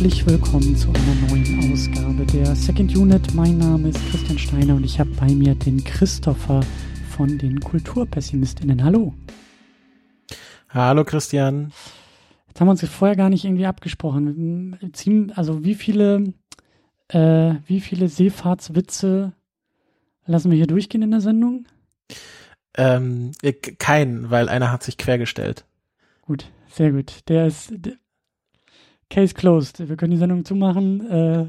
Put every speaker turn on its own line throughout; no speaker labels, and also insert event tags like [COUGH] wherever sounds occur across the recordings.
Herzlich willkommen zu einer neuen Ausgabe der Second Unit. Mein Name ist Christian Steiner und ich habe bei mir den Christopher von den Kulturpessimistinnen. Hallo.
Hallo Christian.
Jetzt haben wir uns vorher gar nicht irgendwie abgesprochen. Also wie viele, äh, wie viele Seefahrtswitze lassen wir hier durchgehen in der Sendung?
Ähm, keinen, weil einer hat sich quergestellt.
Gut, sehr gut. Der ist der, Case closed. Wir können die Sendung zumachen. Äh,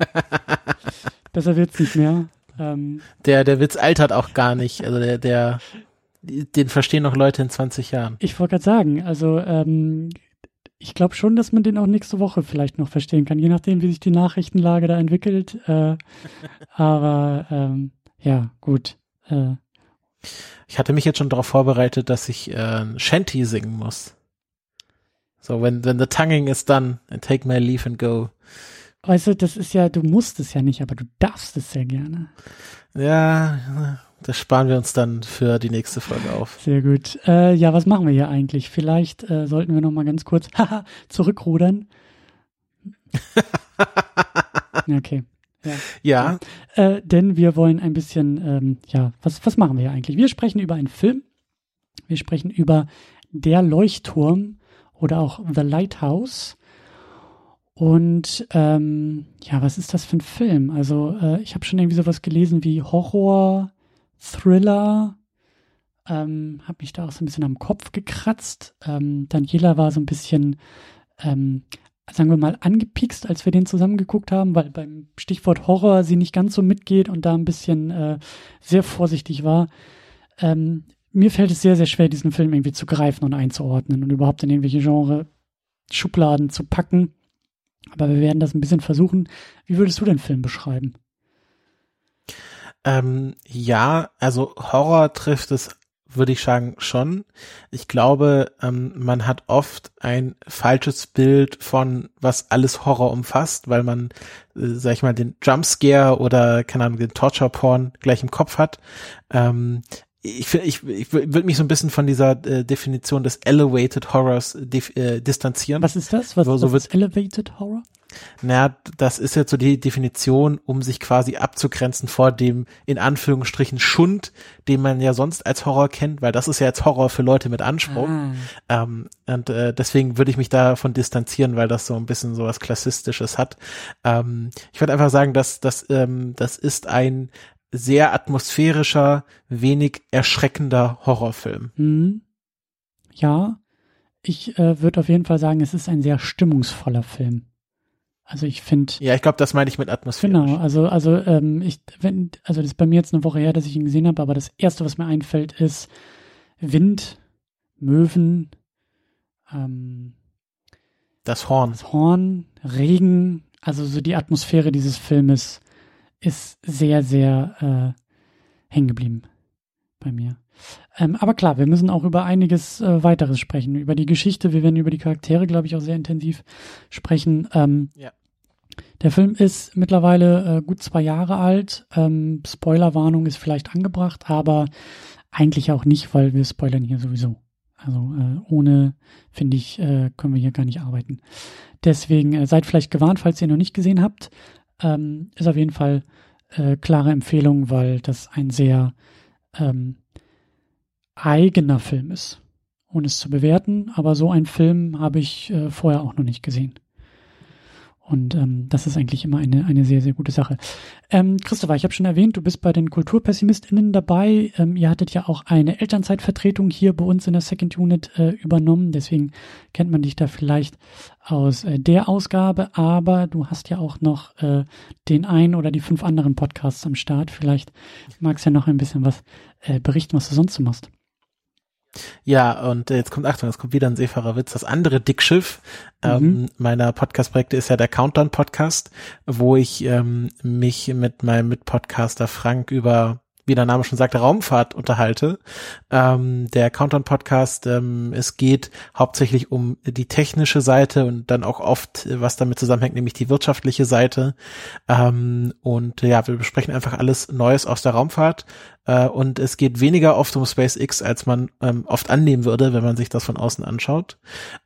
[LAUGHS] besser wird's nicht mehr.
Ähm, der, der Witz altert auch gar nicht. Also der, der, den verstehen noch Leute in 20 Jahren.
Ich wollte gerade sagen, also ähm, ich glaube schon, dass man den auch nächste Woche vielleicht noch verstehen kann, je nachdem, wie sich die Nachrichtenlage da entwickelt. Äh, aber ähm, ja, gut. Äh,
ich hatte mich jetzt schon darauf vorbereitet, dass ich äh, Shanty singen muss. So, when, when the tonguing is done, I take my leave and go.
Weißt du, das ist ja, du musst es ja nicht, aber du darfst es sehr gerne.
Ja, das sparen wir uns dann für die nächste Folge auf.
Sehr gut. Äh, ja, was machen wir hier eigentlich? Vielleicht äh, sollten wir noch mal ganz kurz [LAUGHS] zurückrudern. [LAUGHS] okay.
Ja. ja.
Äh, denn wir wollen ein bisschen, ähm, ja, was, was machen wir hier eigentlich? Wir sprechen über einen Film. Wir sprechen über Der Leuchtturm oder auch The Lighthouse. Und ähm, ja, was ist das für ein Film? Also äh, ich habe schon irgendwie sowas gelesen wie Horror, Thriller, ähm, habe mich da auch so ein bisschen am Kopf gekratzt. Ähm, Daniela war so ein bisschen, ähm, sagen wir mal, angepikst, als wir den zusammengeguckt haben, weil beim Stichwort Horror sie nicht ganz so mitgeht und da ein bisschen äh, sehr vorsichtig war. Ähm, mir fällt es sehr, sehr schwer, diesen Film irgendwie zu greifen und einzuordnen und überhaupt in irgendwelche Genre Schubladen zu packen. Aber wir werden das ein bisschen versuchen. Wie würdest du den Film beschreiben?
Ähm, ja, also Horror trifft es, würde ich sagen, schon. Ich glaube, ähm, man hat oft ein falsches Bild von, was alles Horror umfasst, weil man, äh, sag ich mal, den Jumpscare oder, keine Ahnung, den Torture-Porn gleich im Kopf hat. Ähm, ich, ich, ich würde mich so ein bisschen von dieser äh, Definition des Elevated Horrors äh, distanzieren.
Was ist das? Was, so, so was ist Elevated Horror?
Naja, das ist jetzt so die Definition, um sich quasi abzugrenzen vor dem, in Anführungsstrichen, Schund, den man ja sonst als Horror kennt, weil das ist ja jetzt Horror für Leute mit Anspruch. Ah. Ähm, und äh, deswegen würde ich mich davon distanzieren, weil das so ein bisschen so was Klassistisches hat. Ähm, ich würde einfach sagen, dass das, ähm, das ist ein sehr atmosphärischer, wenig erschreckender Horrorfilm.
Mhm. Ja, ich äh, würde auf jeden Fall sagen, es ist ein sehr stimmungsvoller Film. Also ich finde.
Ja, ich glaube, das meine ich mit Atmosphäre.
Genau, also, also, ähm, ich, wenn, also das ist bei mir jetzt eine Woche her, dass ich ihn gesehen habe, aber das erste, was mir einfällt, ist Wind, Möwen, ähm,
das Horn.
Das Horn, Regen, also so die Atmosphäre dieses Filmes ist sehr, sehr äh, hängen geblieben bei mir. Ähm, aber klar, wir müssen auch über einiges äh, weiteres sprechen. Über die Geschichte, wir werden über die Charaktere, glaube ich, auch sehr intensiv sprechen. Ähm, ja. Der Film ist mittlerweile äh, gut zwei Jahre alt. Ähm, Spoilerwarnung ist vielleicht angebracht, aber eigentlich auch nicht, weil wir spoilern hier sowieso. Also äh, ohne, finde ich, äh, können wir hier gar nicht arbeiten. Deswegen äh, seid vielleicht gewarnt, falls ihr noch nicht gesehen habt. Ähm, ist auf jeden Fall äh, klare Empfehlung, weil das ein sehr ähm, eigener Film ist, ohne es zu bewerten. Aber so einen Film habe ich äh, vorher auch noch nicht gesehen. Und ähm, das ist eigentlich immer eine, eine sehr, sehr gute Sache. Ähm, Christopher, ich habe schon erwähnt, du bist bei den KulturpessimistInnen dabei. Ähm, ihr hattet ja auch eine Elternzeitvertretung hier bei uns in der Second Unit äh, übernommen. Deswegen kennt man dich da vielleicht aus äh, der Ausgabe. Aber du hast ja auch noch äh, den ein oder die fünf anderen Podcasts am Start. Vielleicht magst du ja noch ein bisschen was äh, berichten, was du sonst so machst.
Ja, und jetzt kommt, Achtung, jetzt kommt wieder ein Seefahrerwitz. Das andere Dickschiff ähm, mhm. ähm, meiner Podcast-Projekte ist ja der Countdown-Podcast, wo ich ähm, mich mit meinem Mitpodcaster Frank über wie der Name schon sagt, Raumfahrt unterhalte. Ähm, der Countdown Podcast, ähm, es geht hauptsächlich um die technische Seite und dann auch oft, was damit zusammenhängt, nämlich die wirtschaftliche Seite. Ähm, und ja, wir besprechen einfach alles Neues aus der Raumfahrt. Äh, und es geht weniger oft um SpaceX, als man ähm, oft annehmen würde, wenn man sich das von außen anschaut.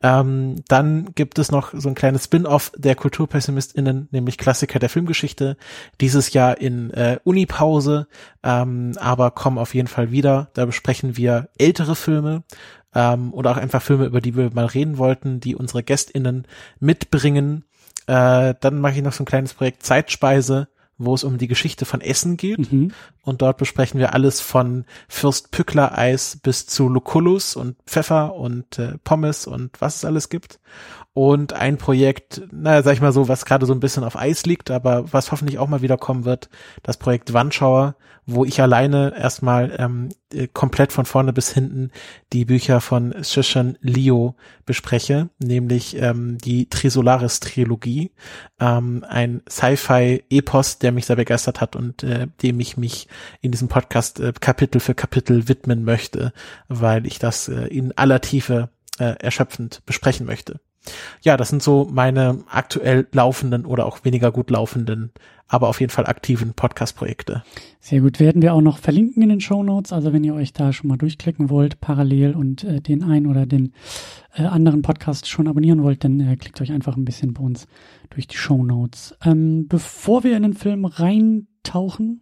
Ähm, dann gibt es noch so ein kleines Spin-off der KulturpessimistInnen, nämlich Klassiker der Filmgeschichte, dieses Jahr in äh, Unipause, ähm, aber kommen auf jeden Fall wieder. Da besprechen wir ältere Filme, ähm, oder auch einfach Filme, über die wir mal reden wollten, die unsere GästInnen mitbringen. Äh, dann mache ich noch so ein kleines Projekt Zeitspeise, wo es um die Geschichte von Essen geht. Mhm. Und dort besprechen wir alles von Fürst Pückler Eis bis zu Lucullus und Pfeffer und äh, Pommes und was es alles gibt. Und ein Projekt, naja, sag ich mal so, was gerade so ein bisschen auf Eis liegt, aber was hoffentlich auch mal wieder kommen wird, das Projekt Wandschauer, wo ich alleine erstmal ähm, äh, komplett von vorne bis hinten die Bücher von Shushan Leo bespreche, nämlich ähm, die Trisolaris-Trilogie, ähm, ein Sci-Fi-Epos, der mich sehr begeistert hat und äh, dem ich mich in diesem Podcast äh, Kapitel für Kapitel widmen möchte, weil ich das äh, in aller Tiefe äh, erschöpfend besprechen möchte. Ja, das sind so meine aktuell laufenden oder auch weniger gut laufenden, aber auf jeden Fall aktiven Podcast-Projekte.
Sehr gut. Werden wir auch noch verlinken in den Show Notes. Also wenn ihr euch da schon mal durchklicken wollt, parallel und äh, den einen oder den äh, anderen Podcast schon abonnieren wollt, dann äh, klickt euch einfach ein bisschen bei uns durch die Show Notes. Ähm, bevor wir in den Film reintauchen,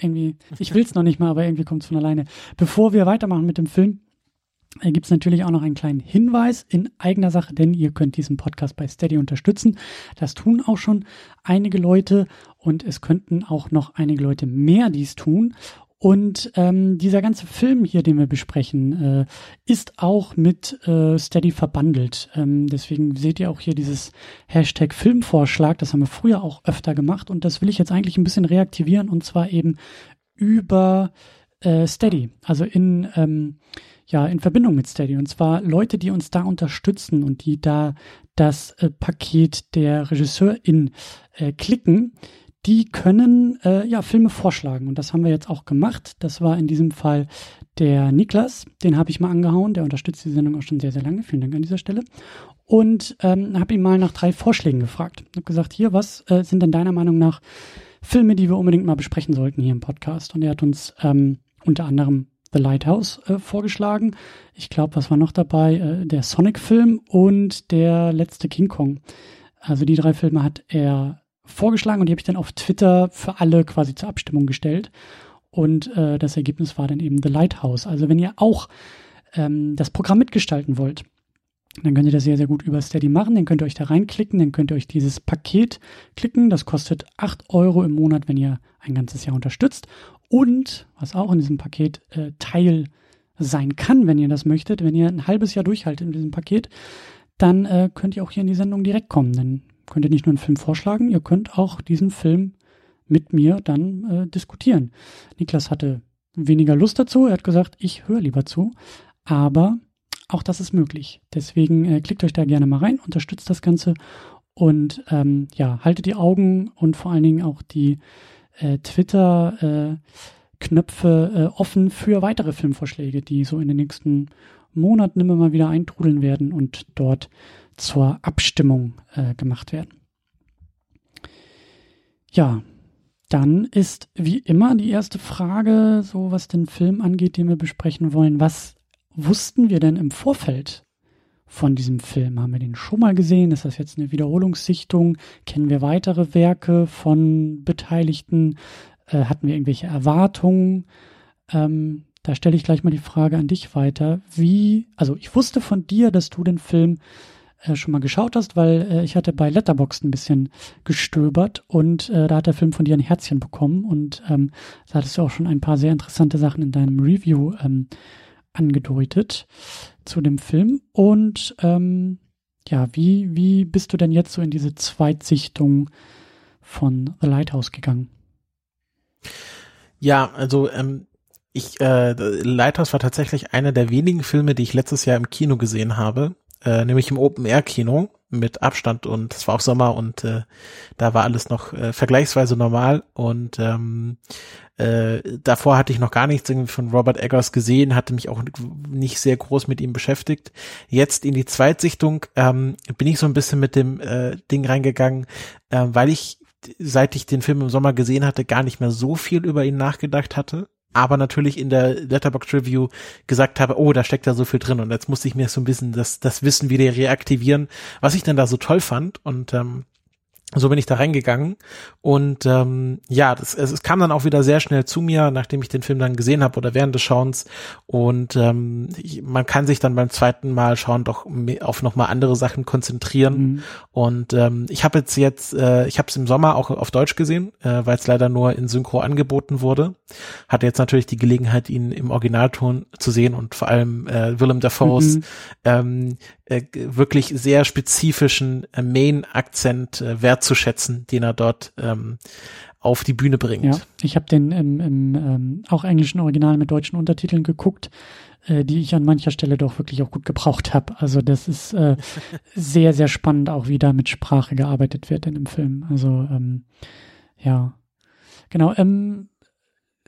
irgendwie, ich will es noch nicht mal, aber irgendwie kommt es von alleine. Bevor wir weitermachen mit dem Film, äh, gibt es natürlich auch noch einen kleinen Hinweis in eigener Sache, denn ihr könnt diesen Podcast bei Steady unterstützen. Das tun auch schon einige Leute und es könnten auch noch einige Leute mehr dies tun. Und ähm, dieser ganze Film hier, den wir besprechen, äh, ist auch mit äh, Steady verbandelt. Ähm, deswegen seht ihr auch hier dieses Hashtag Filmvorschlag. Das haben wir früher auch öfter gemacht und das will ich jetzt eigentlich ein bisschen reaktivieren und zwar eben über äh, Steady. Also in ähm, ja in Verbindung mit Steady. Und zwar Leute, die uns da unterstützen und die da das äh, Paket der Regisseurin äh, klicken die können äh, ja Filme vorschlagen und das haben wir jetzt auch gemacht. Das war in diesem Fall der Niklas, den habe ich mal angehauen, der unterstützt die Sendung auch schon sehr, sehr lange. Vielen Dank an dieser Stelle. Und ähm, habe ihn mal nach drei Vorschlägen gefragt. Habe gesagt, hier, was äh, sind denn deiner Meinung nach Filme, die wir unbedingt mal besprechen sollten hier im Podcast? Und er hat uns ähm, unter anderem The Lighthouse äh, vorgeschlagen. Ich glaube, was war noch dabei? Äh, der Sonic-Film und der letzte King Kong. Also die drei Filme hat er vorgeschlagen und die habe ich dann auf Twitter für alle quasi zur Abstimmung gestellt. Und äh, das Ergebnis war dann eben The Lighthouse. Also wenn ihr auch ähm, das Programm mitgestalten wollt, dann könnt ihr das sehr, sehr gut über Steady machen. Dann könnt ihr euch da reinklicken, dann könnt ihr euch dieses Paket klicken. Das kostet acht Euro im Monat, wenn ihr ein ganzes Jahr unterstützt. Und was auch in diesem Paket äh, Teil sein kann, wenn ihr das möchtet, wenn ihr ein halbes Jahr durchhaltet in diesem Paket, dann äh, könnt ihr auch hier in die Sendung direkt kommen. Dann könnt ihr nicht nur einen Film vorschlagen, ihr könnt auch diesen Film mit mir dann äh, diskutieren. Niklas hatte weniger Lust dazu, er hat gesagt, ich höre lieber zu, aber auch das ist möglich. Deswegen äh, klickt euch da gerne mal rein, unterstützt das Ganze und ähm, ja, haltet die Augen und vor allen Dingen auch die äh, Twitter äh, äh, offen für weitere Filmvorschläge, die so in den nächsten Monaten immer mal wieder eintrudeln werden und dort zur Abstimmung äh, gemacht werden. Ja, dann ist wie immer die erste Frage, so was den Film angeht, den wir besprechen wollen. Was wussten wir denn im Vorfeld von diesem Film? Haben wir den schon mal gesehen? Ist das jetzt eine Wiederholungssichtung? Kennen wir weitere Werke von Beteiligten? Äh, hatten wir irgendwelche Erwartungen? Ähm, da stelle ich gleich mal die Frage an dich weiter. Wie, also ich wusste von dir, dass du den Film äh, schon mal geschaut hast, weil äh, ich hatte bei Letterboxd ein bisschen gestöbert und äh, da hat der Film von dir ein Herzchen bekommen und ähm, da hattest du auch schon ein paar sehr interessante Sachen in deinem Review ähm, angedeutet zu dem Film. Und ähm, ja, wie, wie bist du denn jetzt so in diese Zweitsichtung von The Lighthouse gegangen?
Ja, also ähm, ich äh, Lighthouse war tatsächlich einer der wenigen Filme, die ich letztes Jahr im Kino gesehen habe äh, nämlich im Open-Air-Kino mit Abstand und es war auch Sommer und äh, da war alles noch äh, vergleichsweise normal und ähm, äh, davor hatte ich noch gar nichts von Robert Eggers gesehen, hatte mich auch nicht sehr groß mit ihm beschäftigt. Jetzt in die Zweitsichtung ähm, bin ich so ein bisschen mit dem äh, Ding reingegangen, äh, weil ich seit ich den Film im Sommer gesehen hatte, gar nicht mehr so viel über ihn nachgedacht hatte aber natürlich in der Letterbox Review gesagt habe, oh, da steckt da so viel drin und jetzt musste ich mir so ein bisschen das, das Wissen wieder reaktivieren, was ich denn da so toll fand und ähm, so bin ich da reingegangen und ähm, ja, das, es, es kam dann auch wieder sehr schnell zu mir, nachdem ich den Film dann gesehen habe oder während des Schauens und ähm, ich, man kann sich dann beim zweiten Mal schauen doch auf nochmal andere Sachen konzentrieren mhm. und ähm, ich habe jetzt jetzt, äh, ich habe es im Sommer auch auf Deutsch gesehen, äh, weil es leider nur in Synchro angeboten wurde, hatte jetzt natürlich die Gelegenheit, ihn im Originalton zu sehen und vor allem äh, Willem Dafoe's mhm. ähm, äh, wirklich sehr spezifischen äh, Main-Akzent äh, wertzuschätzen, den er dort ähm, auf die Bühne bringt. Ja,
ich habe den im, im ähm, auch englischen Original mit deutschen Untertiteln geguckt, äh, die ich an mancher Stelle doch wirklich auch gut gebraucht habe. Also das ist äh, [LAUGHS] sehr, sehr spannend, auch wie da mit Sprache gearbeitet wird in dem Film. Also ähm, ja, genau. Ähm,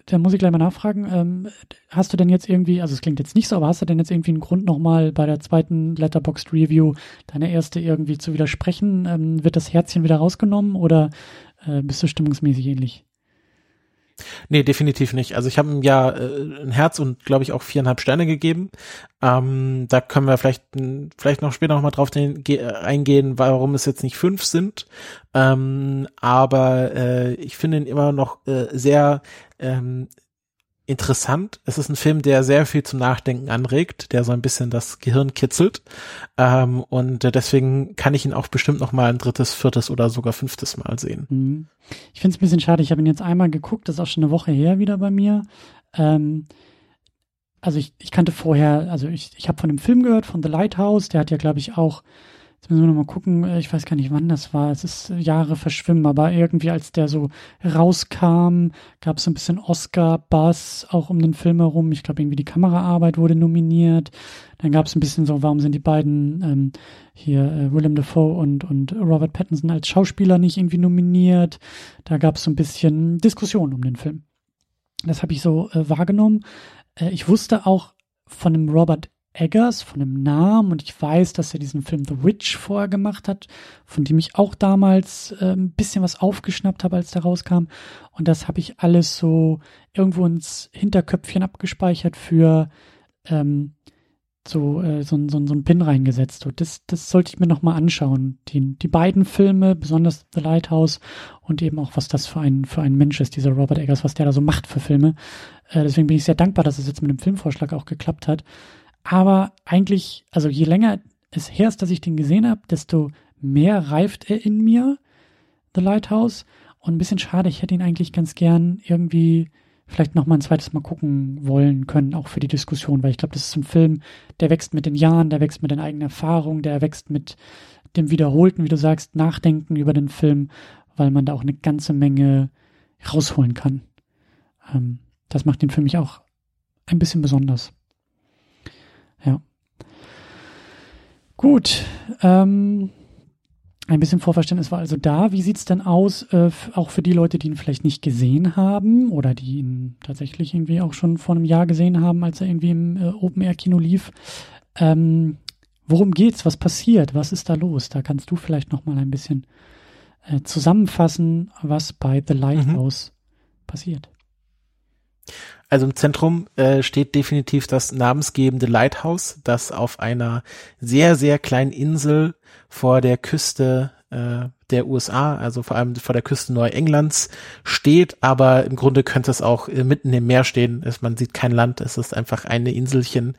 da muss ich gleich mal nachfragen. Ähm, hast du denn jetzt irgendwie, also es klingt jetzt nicht so, aber hast du denn jetzt irgendwie einen Grund nochmal bei der zweiten Letterboxd Review deine erste irgendwie zu widersprechen? Ähm, wird das Herzchen wieder rausgenommen oder äh, bist du stimmungsmäßig ähnlich?
Nee, definitiv nicht. Also ich habe ihm ja äh, ein Herz und glaube ich auch viereinhalb Sterne gegeben. Ähm, da können wir vielleicht vielleicht noch später noch mal drauf den, ge, eingehen, warum es jetzt nicht fünf sind. Ähm, aber äh, ich finde ihn immer noch äh, sehr ähm, interessant. Es ist ein Film, der sehr viel zum Nachdenken anregt, der so ein bisschen das Gehirn kitzelt. Ähm, und deswegen kann ich ihn auch bestimmt noch mal ein drittes, viertes oder sogar fünftes Mal sehen.
Mhm. Ich finde es ein bisschen schade. Ich habe ihn jetzt einmal geguckt, das ist auch schon eine Woche her wieder bei mir. Ähm, also ich, ich kannte vorher, also ich, ich habe von dem Film gehört, von The Lighthouse, der hat ja, glaube ich, auch Jetzt müssen wir nochmal gucken, äh, ich weiß gar nicht, wann das war. Es ist äh, Jahre verschwimmen, aber irgendwie als der so rauskam, gab es so ein bisschen Oscar-Buzz auch um den Film herum. Ich glaube, irgendwie die Kameraarbeit wurde nominiert. Dann gab es ein bisschen so, warum sind die beiden ähm, hier, äh, Willem Dafoe und, und Robert Pattinson als Schauspieler nicht irgendwie nominiert? Da gab es so ein bisschen Diskussion um den Film. Das habe ich so äh, wahrgenommen. Äh, ich wusste auch von dem Robert Eggers von dem Namen und ich weiß, dass er diesen Film The Witch vorher gemacht hat, von dem ich auch damals äh, ein bisschen was aufgeschnappt habe, als der rauskam. Und das habe ich alles so irgendwo ins Hinterköpfchen abgespeichert für ähm, so, äh, so, so, so ein Pin reingesetzt. Und das, das sollte ich mir nochmal anschauen. Die, die beiden Filme, besonders The Lighthouse und eben auch, was das für ein, für ein Mensch ist, dieser Robert Eggers, was der da so macht für Filme. Äh, deswegen bin ich sehr dankbar, dass es jetzt mit dem Filmvorschlag auch geklappt hat. Aber eigentlich, also je länger es her ist, dass ich den gesehen habe, desto mehr reift er in mir, The Lighthouse. Und ein bisschen schade, ich hätte ihn eigentlich ganz gern irgendwie vielleicht noch mal ein zweites Mal gucken wollen können, auch für die Diskussion, weil ich glaube, das ist ein Film, der wächst mit den Jahren, der wächst mit den eigenen Erfahrungen, der wächst mit dem wiederholten, wie du sagst, Nachdenken über den Film, weil man da auch eine ganze Menge rausholen kann. Ähm, das macht ihn für mich auch ein bisschen besonders. Ja. Gut. Ähm, ein bisschen Vorverständnis war also da. Wie sieht's denn aus, äh, auch für die Leute, die ihn vielleicht nicht gesehen haben oder die ihn tatsächlich irgendwie auch schon vor einem Jahr gesehen haben, als er irgendwie im äh, Open-Air-Kino lief? Ähm, worum geht's? Was passiert? Was ist da los? Da kannst du vielleicht noch mal ein bisschen äh, zusammenfassen, was bei The Lighthouse mhm. passiert.
Also im Zentrum äh, steht definitiv das namensgebende Lighthouse, das auf einer sehr, sehr kleinen Insel vor der Küste äh, der USA, also vor allem vor der Küste Neuenglands steht, aber im Grunde könnte es auch äh, mitten im Meer stehen. Es, man sieht kein Land, es ist einfach eine Inselchen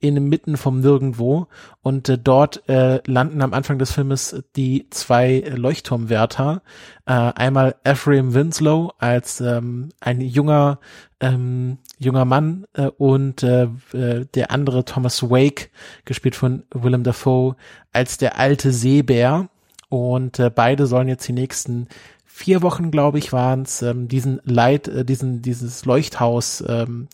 inmitten vom Nirgendwo. Und äh, dort äh, landen am Anfang des Filmes die zwei Leuchtturmwärter, äh, einmal Ephraim Winslow als ähm, ein junger ähm, junger Mann äh, und äh, äh, der andere Thomas Wake, gespielt von Willem Dafoe, als der alte Seebär und äh, beide sollen jetzt die nächsten vier Wochen, glaube ich, waren es, ähm, diesen Leit, äh, diesen, dieses Leuchthaus, ähm,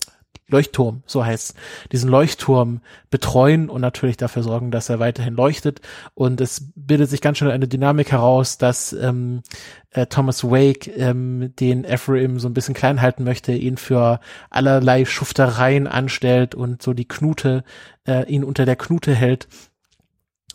Leuchtturm, so heißt diesen Leuchtturm betreuen und natürlich dafür sorgen, dass er weiterhin leuchtet. Und es bildet sich ganz schnell eine Dynamik heraus, dass ähm, äh, Thomas Wake ähm, den Ephraim so ein bisschen klein halten möchte, ihn für allerlei Schuftereien anstellt und so die Knute, äh, ihn unter der Knute hält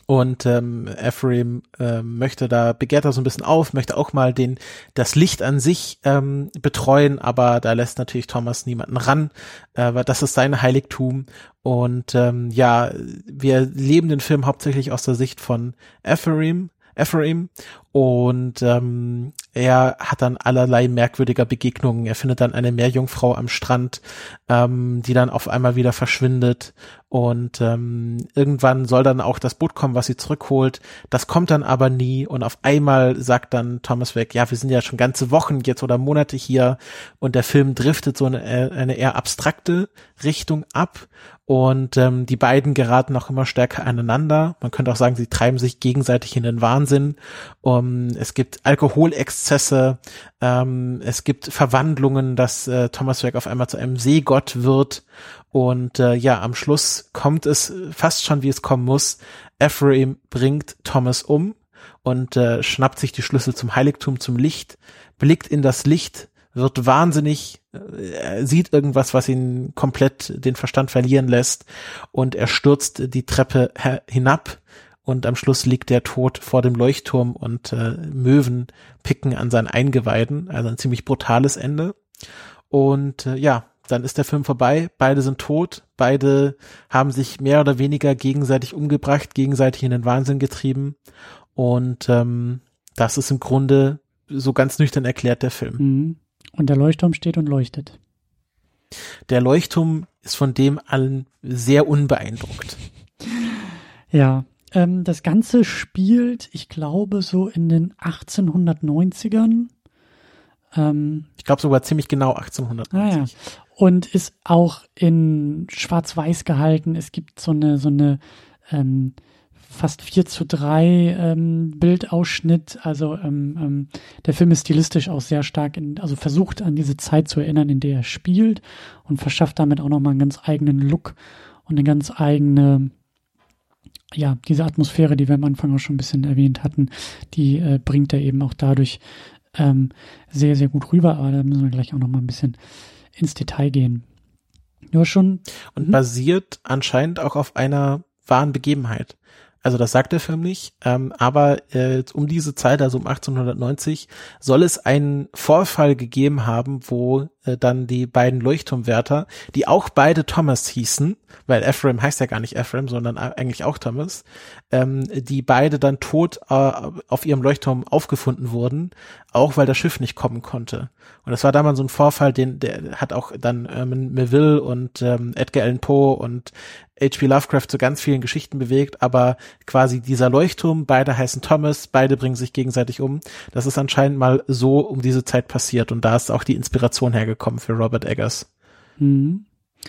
Und ähm, Ephraim äh, möchte da, begehrt da so ein bisschen auf, möchte auch mal den, das Licht an sich ähm, betreuen, aber da lässt natürlich Thomas niemanden ran, äh, weil das ist sein Heiligtum. Und ähm, ja, wir leben den Film hauptsächlich aus der Sicht von Ephraim, Ephraim und ähm, er hat dann allerlei merkwürdiger Begegnungen. Er findet dann eine Meerjungfrau am Strand, ähm, die dann auf einmal wieder verschwindet und ähm, irgendwann soll dann auch das Boot kommen, was sie zurückholt. Das kommt dann aber nie und auf einmal sagt dann Thomas weg, ja, wir sind ja schon ganze Wochen jetzt oder Monate hier und der Film driftet so eine, eine eher abstrakte Richtung ab und ähm, die beiden geraten auch immer stärker aneinander. Man könnte auch sagen, sie treiben sich gegenseitig in den Wahnsinn. Um, es gibt Alkoholexzesse, ähm, es gibt Verwandlungen, dass äh, Thomas Werk auf einmal zu einem Seegott wird. Und äh, ja, am Schluss kommt es fast schon, wie es kommen muss. Ephraim bringt Thomas um und äh, schnappt sich die Schlüssel zum Heiligtum, zum Licht, blickt in das Licht, wird wahnsinnig, er sieht irgendwas, was ihn komplett den Verstand verlieren lässt und er stürzt die Treppe hinab und am Schluss liegt der tot vor dem Leuchtturm und äh, Möwen picken an seinen Eingeweiden, also ein ziemlich brutales Ende. Und äh, ja, dann ist der Film vorbei, beide sind tot, beide haben sich mehr oder weniger gegenseitig umgebracht, gegenseitig in den Wahnsinn getrieben und ähm, das ist im Grunde so ganz nüchtern erklärt der Film.
Mhm. Und der Leuchtturm steht und leuchtet.
Der Leuchtturm ist von dem allen sehr unbeeindruckt.
Ja, ähm, das Ganze spielt, ich glaube, so in den 1890ern.
Ähm, ich glaube sogar ziemlich genau 1890. Ah, ja.
Und ist auch in Schwarz-Weiß gehalten. Es gibt so eine, so eine ähm, fast 4 zu 3 ähm, Bildausschnitt. Also ähm, ähm, der Film ist stilistisch auch sehr stark, in, also versucht an diese Zeit zu erinnern, in der er spielt und verschafft damit auch nochmal einen ganz eigenen Look und eine ganz eigene, ja, diese Atmosphäre, die wir am Anfang auch schon ein bisschen erwähnt hatten, die äh, bringt er eben auch dadurch ähm, sehr, sehr gut rüber. Aber da müssen wir gleich auch nochmal ein bisschen ins Detail gehen.
Ja, schon. Und mhm. basiert anscheinend auch auf einer wahren Begebenheit. Also das sagt der Film nicht, ähm, aber äh, um diese Zeit, also um 1890, soll es einen Vorfall gegeben haben, wo äh, dann die beiden Leuchtturmwärter, die auch beide Thomas hießen, weil Ephraim heißt ja gar nicht Ephraim, sondern eigentlich auch Thomas, ähm, die beide dann tot äh, auf ihrem Leuchtturm aufgefunden wurden, auch weil das Schiff nicht kommen konnte. Und das war damals so ein Vorfall, den der hat auch dann ähm, Melville und ähm, Edgar Allan Poe und H.P. Lovecraft zu ganz vielen Geschichten bewegt, aber quasi dieser Leuchtturm, beide heißen Thomas, beide bringen sich gegenseitig um. Das ist anscheinend mal so um diese Zeit passiert und da ist auch die Inspiration hergekommen für Robert Eggers.
Mhm.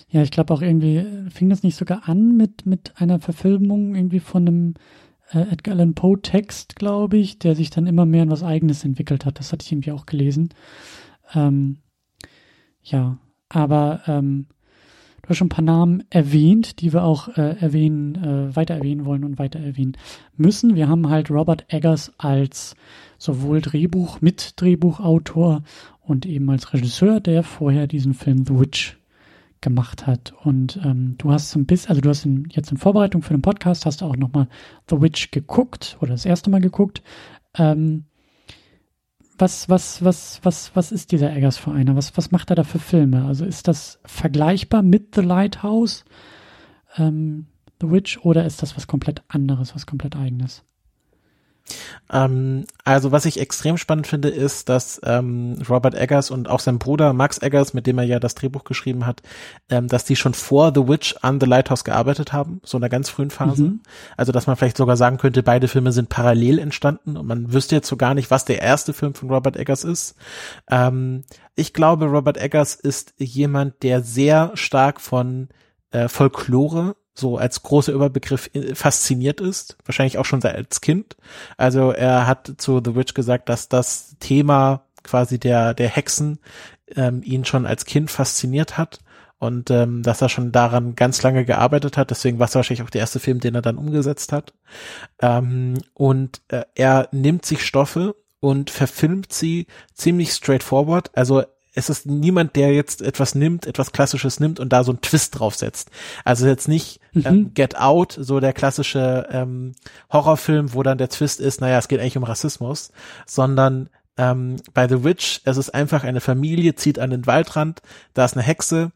Ja, ich glaube auch irgendwie, fing das nicht sogar an mit, mit einer Verfilmung irgendwie von einem äh, Edgar Allan Poe Text, glaube ich, der sich dann immer mehr in was Eigenes entwickelt hat. Das hatte ich irgendwie auch gelesen. Ähm, ja, aber ähm, Du hast schon ein paar Namen erwähnt, die wir auch äh, erwähnen, äh, weiter erwähnen wollen und weiter erwähnen müssen. Wir haben halt Robert Eggers als sowohl Drehbuch, mit Drehbuchautor und eben als Regisseur, der vorher diesen Film The Witch gemacht hat. Und ähm, du hast ein bisschen, also du hast in, jetzt in Vorbereitung für den Podcast, hast du auch nochmal The Witch geguckt oder das erste Mal geguckt. Ähm, was, was, was, was, was ist dieser Eggers für einer? Was, was macht er da für Filme? Also ist das vergleichbar mit The Lighthouse, ähm, The Witch, oder ist das was komplett anderes, was komplett eigenes?
Ähm, also was ich extrem spannend finde, ist, dass ähm, Robert Eggers und auch sein Bruder Max Eggers, mit dem er ja das Drehbuch geschrieben hat, ähm, dass die schon vor The Witch an The Lighthouse gearbeitet haben, so in der ganz frühen Phase. Mhm. Also dass man vielleicht sogar sagen könnte, beide Filme sind parallel entstanden und man wüsste jetzt so gar nicht, was der erste Film von Robert Eggers ist. Ähm, ich glaube, Robert Eggers ist jemand, der sehr stark von äh, Folklore so als großer Überbegriff äh, fasziniert ist, wahrscheinlich auch schon seit als Kind. Also er hat zu The Witch gesagt, dass das Thema quasi der der Hexen ähm, ihn schon als Kind fasziniert hat und ähm, dass er schon daran ganz lange gearbeitet hat. Deswegen war es wahrscheinlich auch der erste Film, den er dann umgesetzt hat. Ähm, und äh, er nimmt sich Stoffe und verfilmt sie ziemlich straightforward. Also es ist niemand, der jetzt etwas nimmt, etwas Klassisches nimmt und da so einen Twist draufsetzt. Also jetzt nicht mhm. ähm, Get Out, so der klassische ähm, Horrorfilm, wo dann der Twist ist, naja, es geht eigentlich um Rassismus, sondern ähm, bei The Witch, es ist einfach eine Familie, zieht an den Waldrand, da ist eine Hexe,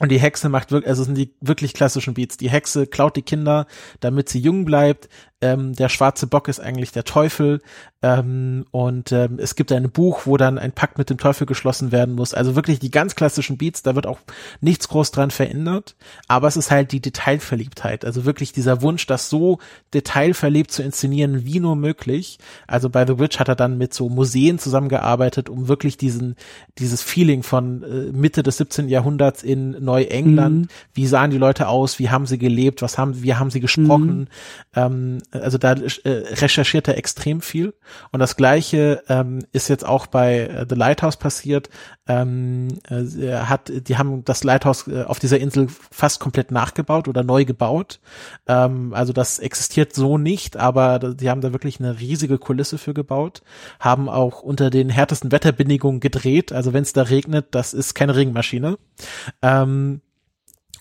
und die Hexe macht wirklich, also sind die wirklich klassischen Beats. Die Hexe klaut die Kinder, damit sie jung bleibt. Ähm, der schwarze Bock ist eigentlich der Teufel. Ähm, und ähm, es gibt ein Buch, wo dann ein Pakt mit dem Teufel geschlossen werden muss. Also wirklich die ganz klassischen Beats, da wird auch nichts groß dran verändert. Aber es ist halt die Detailverliebtheit. Also wirklich dieser Wunsch, das so detailverliebt zu inszenieren, wie nur möglich. Also bei The Witch hat er dann mit so Museen zusammengearbeitet, um wirklich diesen, dieses Feeling von äh, Mitte des 17. Jahrhunderts in Neuengland. Mhm. Wie sahen die Leute aus? Wie haben sie gelebt? Was haben, wie haben sie gesprochen? Mhm. Ähm, also da äh, recherchiert er extrem viel. Und das Gleiche ähm, ist jetzt auch bei äh, The Lighthouse passiert. Ähm, äh, hat, die haben das Lighthouse äh, auf dieser Insel fast komplett nachgebaut oder neu gebaut. Ähm, also das existiert so nicht, aber die haben da wirklich eine riesige Kulisse für gebaut. Haben auch unter den härtesten Wetterbedingungen gedreht. Also wenn es da regnet, das ist keine Regenmaschine. Ähm,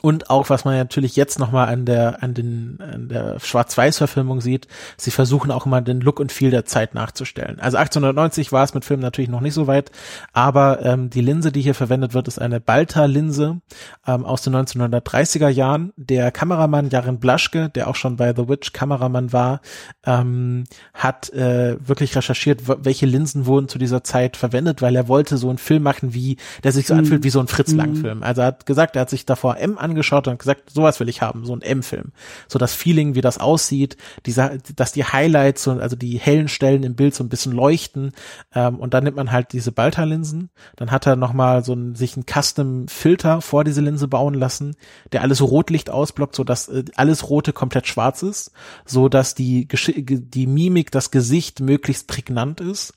und auch, was man natürlich jetzt nochmal an der, an den, an der Schwarz-Weiß-Verfilmung sieht, sie versuchen auch immer den Look und Feel der Zeit nachzustellen. Also 1890 war es mit Filmen natürlich noch nicht so weit, aber ähm, die Linse, die hier verwendet wird, ist eine Balta-Linse ähm, aus den 1930er Jahren. Der Kameramann Jarin Blaschke, der auch schon bei The Witch Kameramann war, ähm, hat äh, wirklich recherchiert, welche Linsen wurden zu dieser Zeit verwendet, weil er wollte so einen Film machen, wie, der sich so mhm. anfühlt wie so ein Fritz-Lang-Film. Also er hat gesagt, er hat sich davor M angeschaut und gesagt, sowas will ich haben, so ein M-Film. So das Feeling, wie das aussieht, dieser, dass die Highlights, so, also die hellen Stellen im Bild so ein bisschen leuchten. Ähm, und dann nimmt man halt diese Balta-Linsen. Dann hat er nochmal so ein, sich einen Custom-Filter vor diese Linse bauen lassen, der alles Rotlicht ausblockt, so äh, alles Rote komplett schwarz ist, so dass die, die Mimik, das Gesicht möglichst prägnant ist.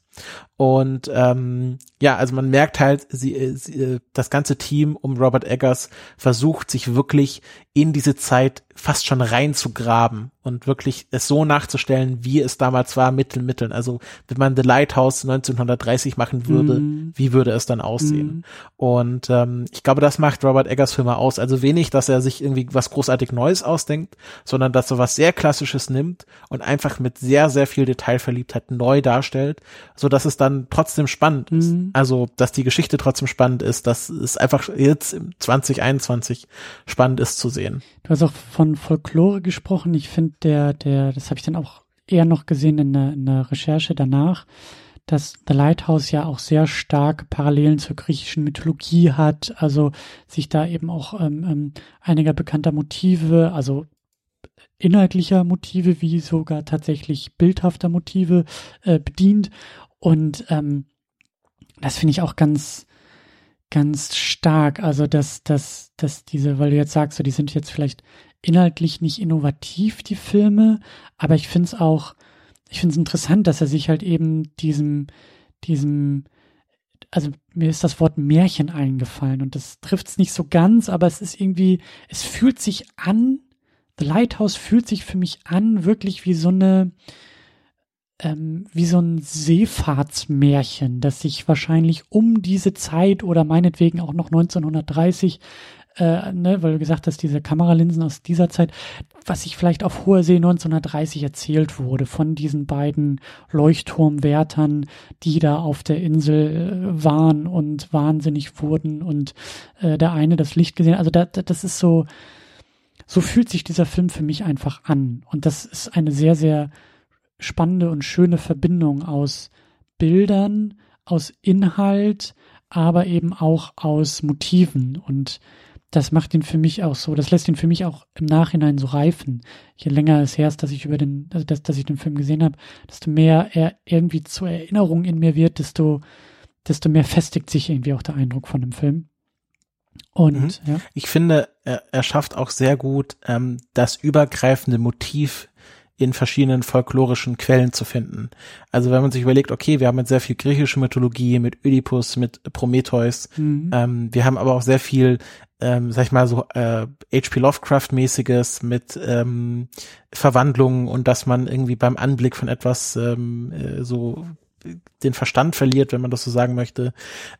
Und ähm, ja, also man merkt halt, sie, äh, sie, äh, das ganze Team um Robert Eggers versucht sich wirklich in diese Zeit fast schon reinzugraben und wirklich es so nachzustellen, wie es damals war mit den Mitteln. Also wenn man The Lighthouse 1930 machen würde, mm. wie würde es dann aussehen? Mm. Und ähm, ich glaube, das macht Robert Eggers Filme aus. Also wenig, dass er sich irgendwie was großartig Neues ausdenkt, sondern dass er was sehr Klassisches nimmt und einfach mit sehr, sehr viel Detailverliebtheit neu darstellt, so dass es dann trotzdem spannend ist. Mm. Also, dass die Geschichte trotzdem spannend ist, dass es einfach jetzt im 2021 spannend ist zu sehen sehen.
Du hast auch von Folklore gesprochen. Ich finde, der, der, das habe ich dann auch eher noch gesehen in der, in der Recherche danach, dass The Lighthouse ja auch sehr stark Parallelen zur griechischen Mythologie hat, also sich da eben auch ähm, ähm, einiger bekannter Motive, also inhaltlicher Motive wie sogar tatsächlich bildhafter Motive äh, bedient. Und ähm, das finde ich auch ganz, ganz stark. Also, dass, dass, dass diese, weil du jetzt sagst, so, die sind jetzt vielleicht inhaltlich nicht innovativ, die Filme, aber ich finde es auch, ich finde es interessant, dass er sich halt eben diesem, diesem, also mir ist das Wort Märchen eingefallen und das trifft es nicht so ganz, aber es ist irgendwie, es fühlt sich an, The Lighthouse fühlt sich für mich an, wirklich wie so eine, ähm, wie so ein Seefahrtsmärchen, das sich wahrscheinlich um diese Zeit oder meinetwegen auch noch 1930 äh, ne, weil du gesagt hast, diese Kameralinsen aus dieser Zeit, was sich vielleicht auf hoher See 1930 erzählt wurde von diesen beiden Leuchtturmwärtern, die da auf der Insel äh, waren und wahnsinnig wurden und äh, der eine das Licht gesehen. Also da, da, das ist so, so fühlt sich dieser Film für mich einfach an. Und das ist eine sehr, sehr spannende und schöne Verbindung aus Bildern, aus Inhalt, aber eben auch aus Motiven. Und das macht ihn für mich auch so, das lässt ihn für mich auch im Nachhinein so reifen. Je länger es her ist, dass ich über den, also dass, dass ich den Film gesehen habe, desto mehr er irgendwie zur Erinnerung in mir wird, desto, desto mehr festigt sich irgendwie auch der Eindruck von dem Film. Und
mhm. ja. ich finde, er, er schafft auch sehr gut ähm, das übergreifende Motiv in verschiedenen folklorischen Quellen zu finden. Also wenn man sich überlegt, okay, wir haben jetzt sehr viel griechische Mythologie mit Oedipus, mit Prometheus, mhm. ähm, wir haben aber auch sehr viel, ähm, sag ich mal so äh, H.P. Lovecraft-mäßiges mit ähm, Verwandlungen und dass man irgendwie beim Anblick von etwas ähm, äh, so den Verstand verliert, wenn man das so sagen möchte.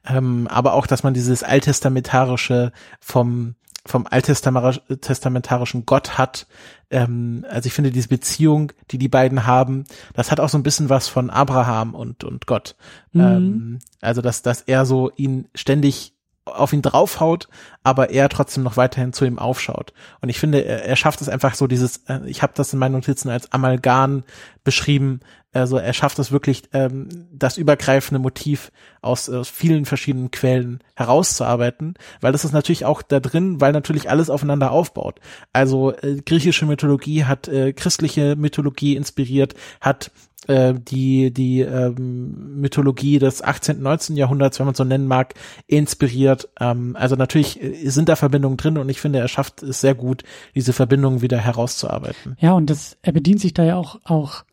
Ähm, aber auch, dass man dieses alttestamentarische vom vom alttestamentarischen Gott hat. Ähm, also ich finde diese Beziehung, die die beiden haben, das hat auch so ein bisschen was von Abraham und und Gott. Mhm. Ähm, also dass dass er so ihn ständig auf ihn draufhaut, aber er trotzdem noch weiterhin zu ihm aufschaut. Und ich finde, er, er schafft es einfach so dieses, äh, ich habe das in meinen Notizen als Amalgam beschrieben, also er schafft es wirklich, ähm, das übergreifende Motiv aus, aus vielen verschiedenen Quellen herauszuarbeiten, weil das ist natürlich auch da drin, weil natürlich alles aufeinander aufbaut. Also äh, griechische Mythologie hat äh, christliche Mythologie inspiriert, hat äh, die die ähm, Mythologie des 18. 19. Jahrhunderts, wenn man so nennen mag, inspiriert. Ähm, also natürlich äh, sind da Verbindungen drin und ich finde, er schafft es sehr gut, diese Verbindungen wieder herauszuarbeiten.
Ja, und das, er bedient sich da ja auch auch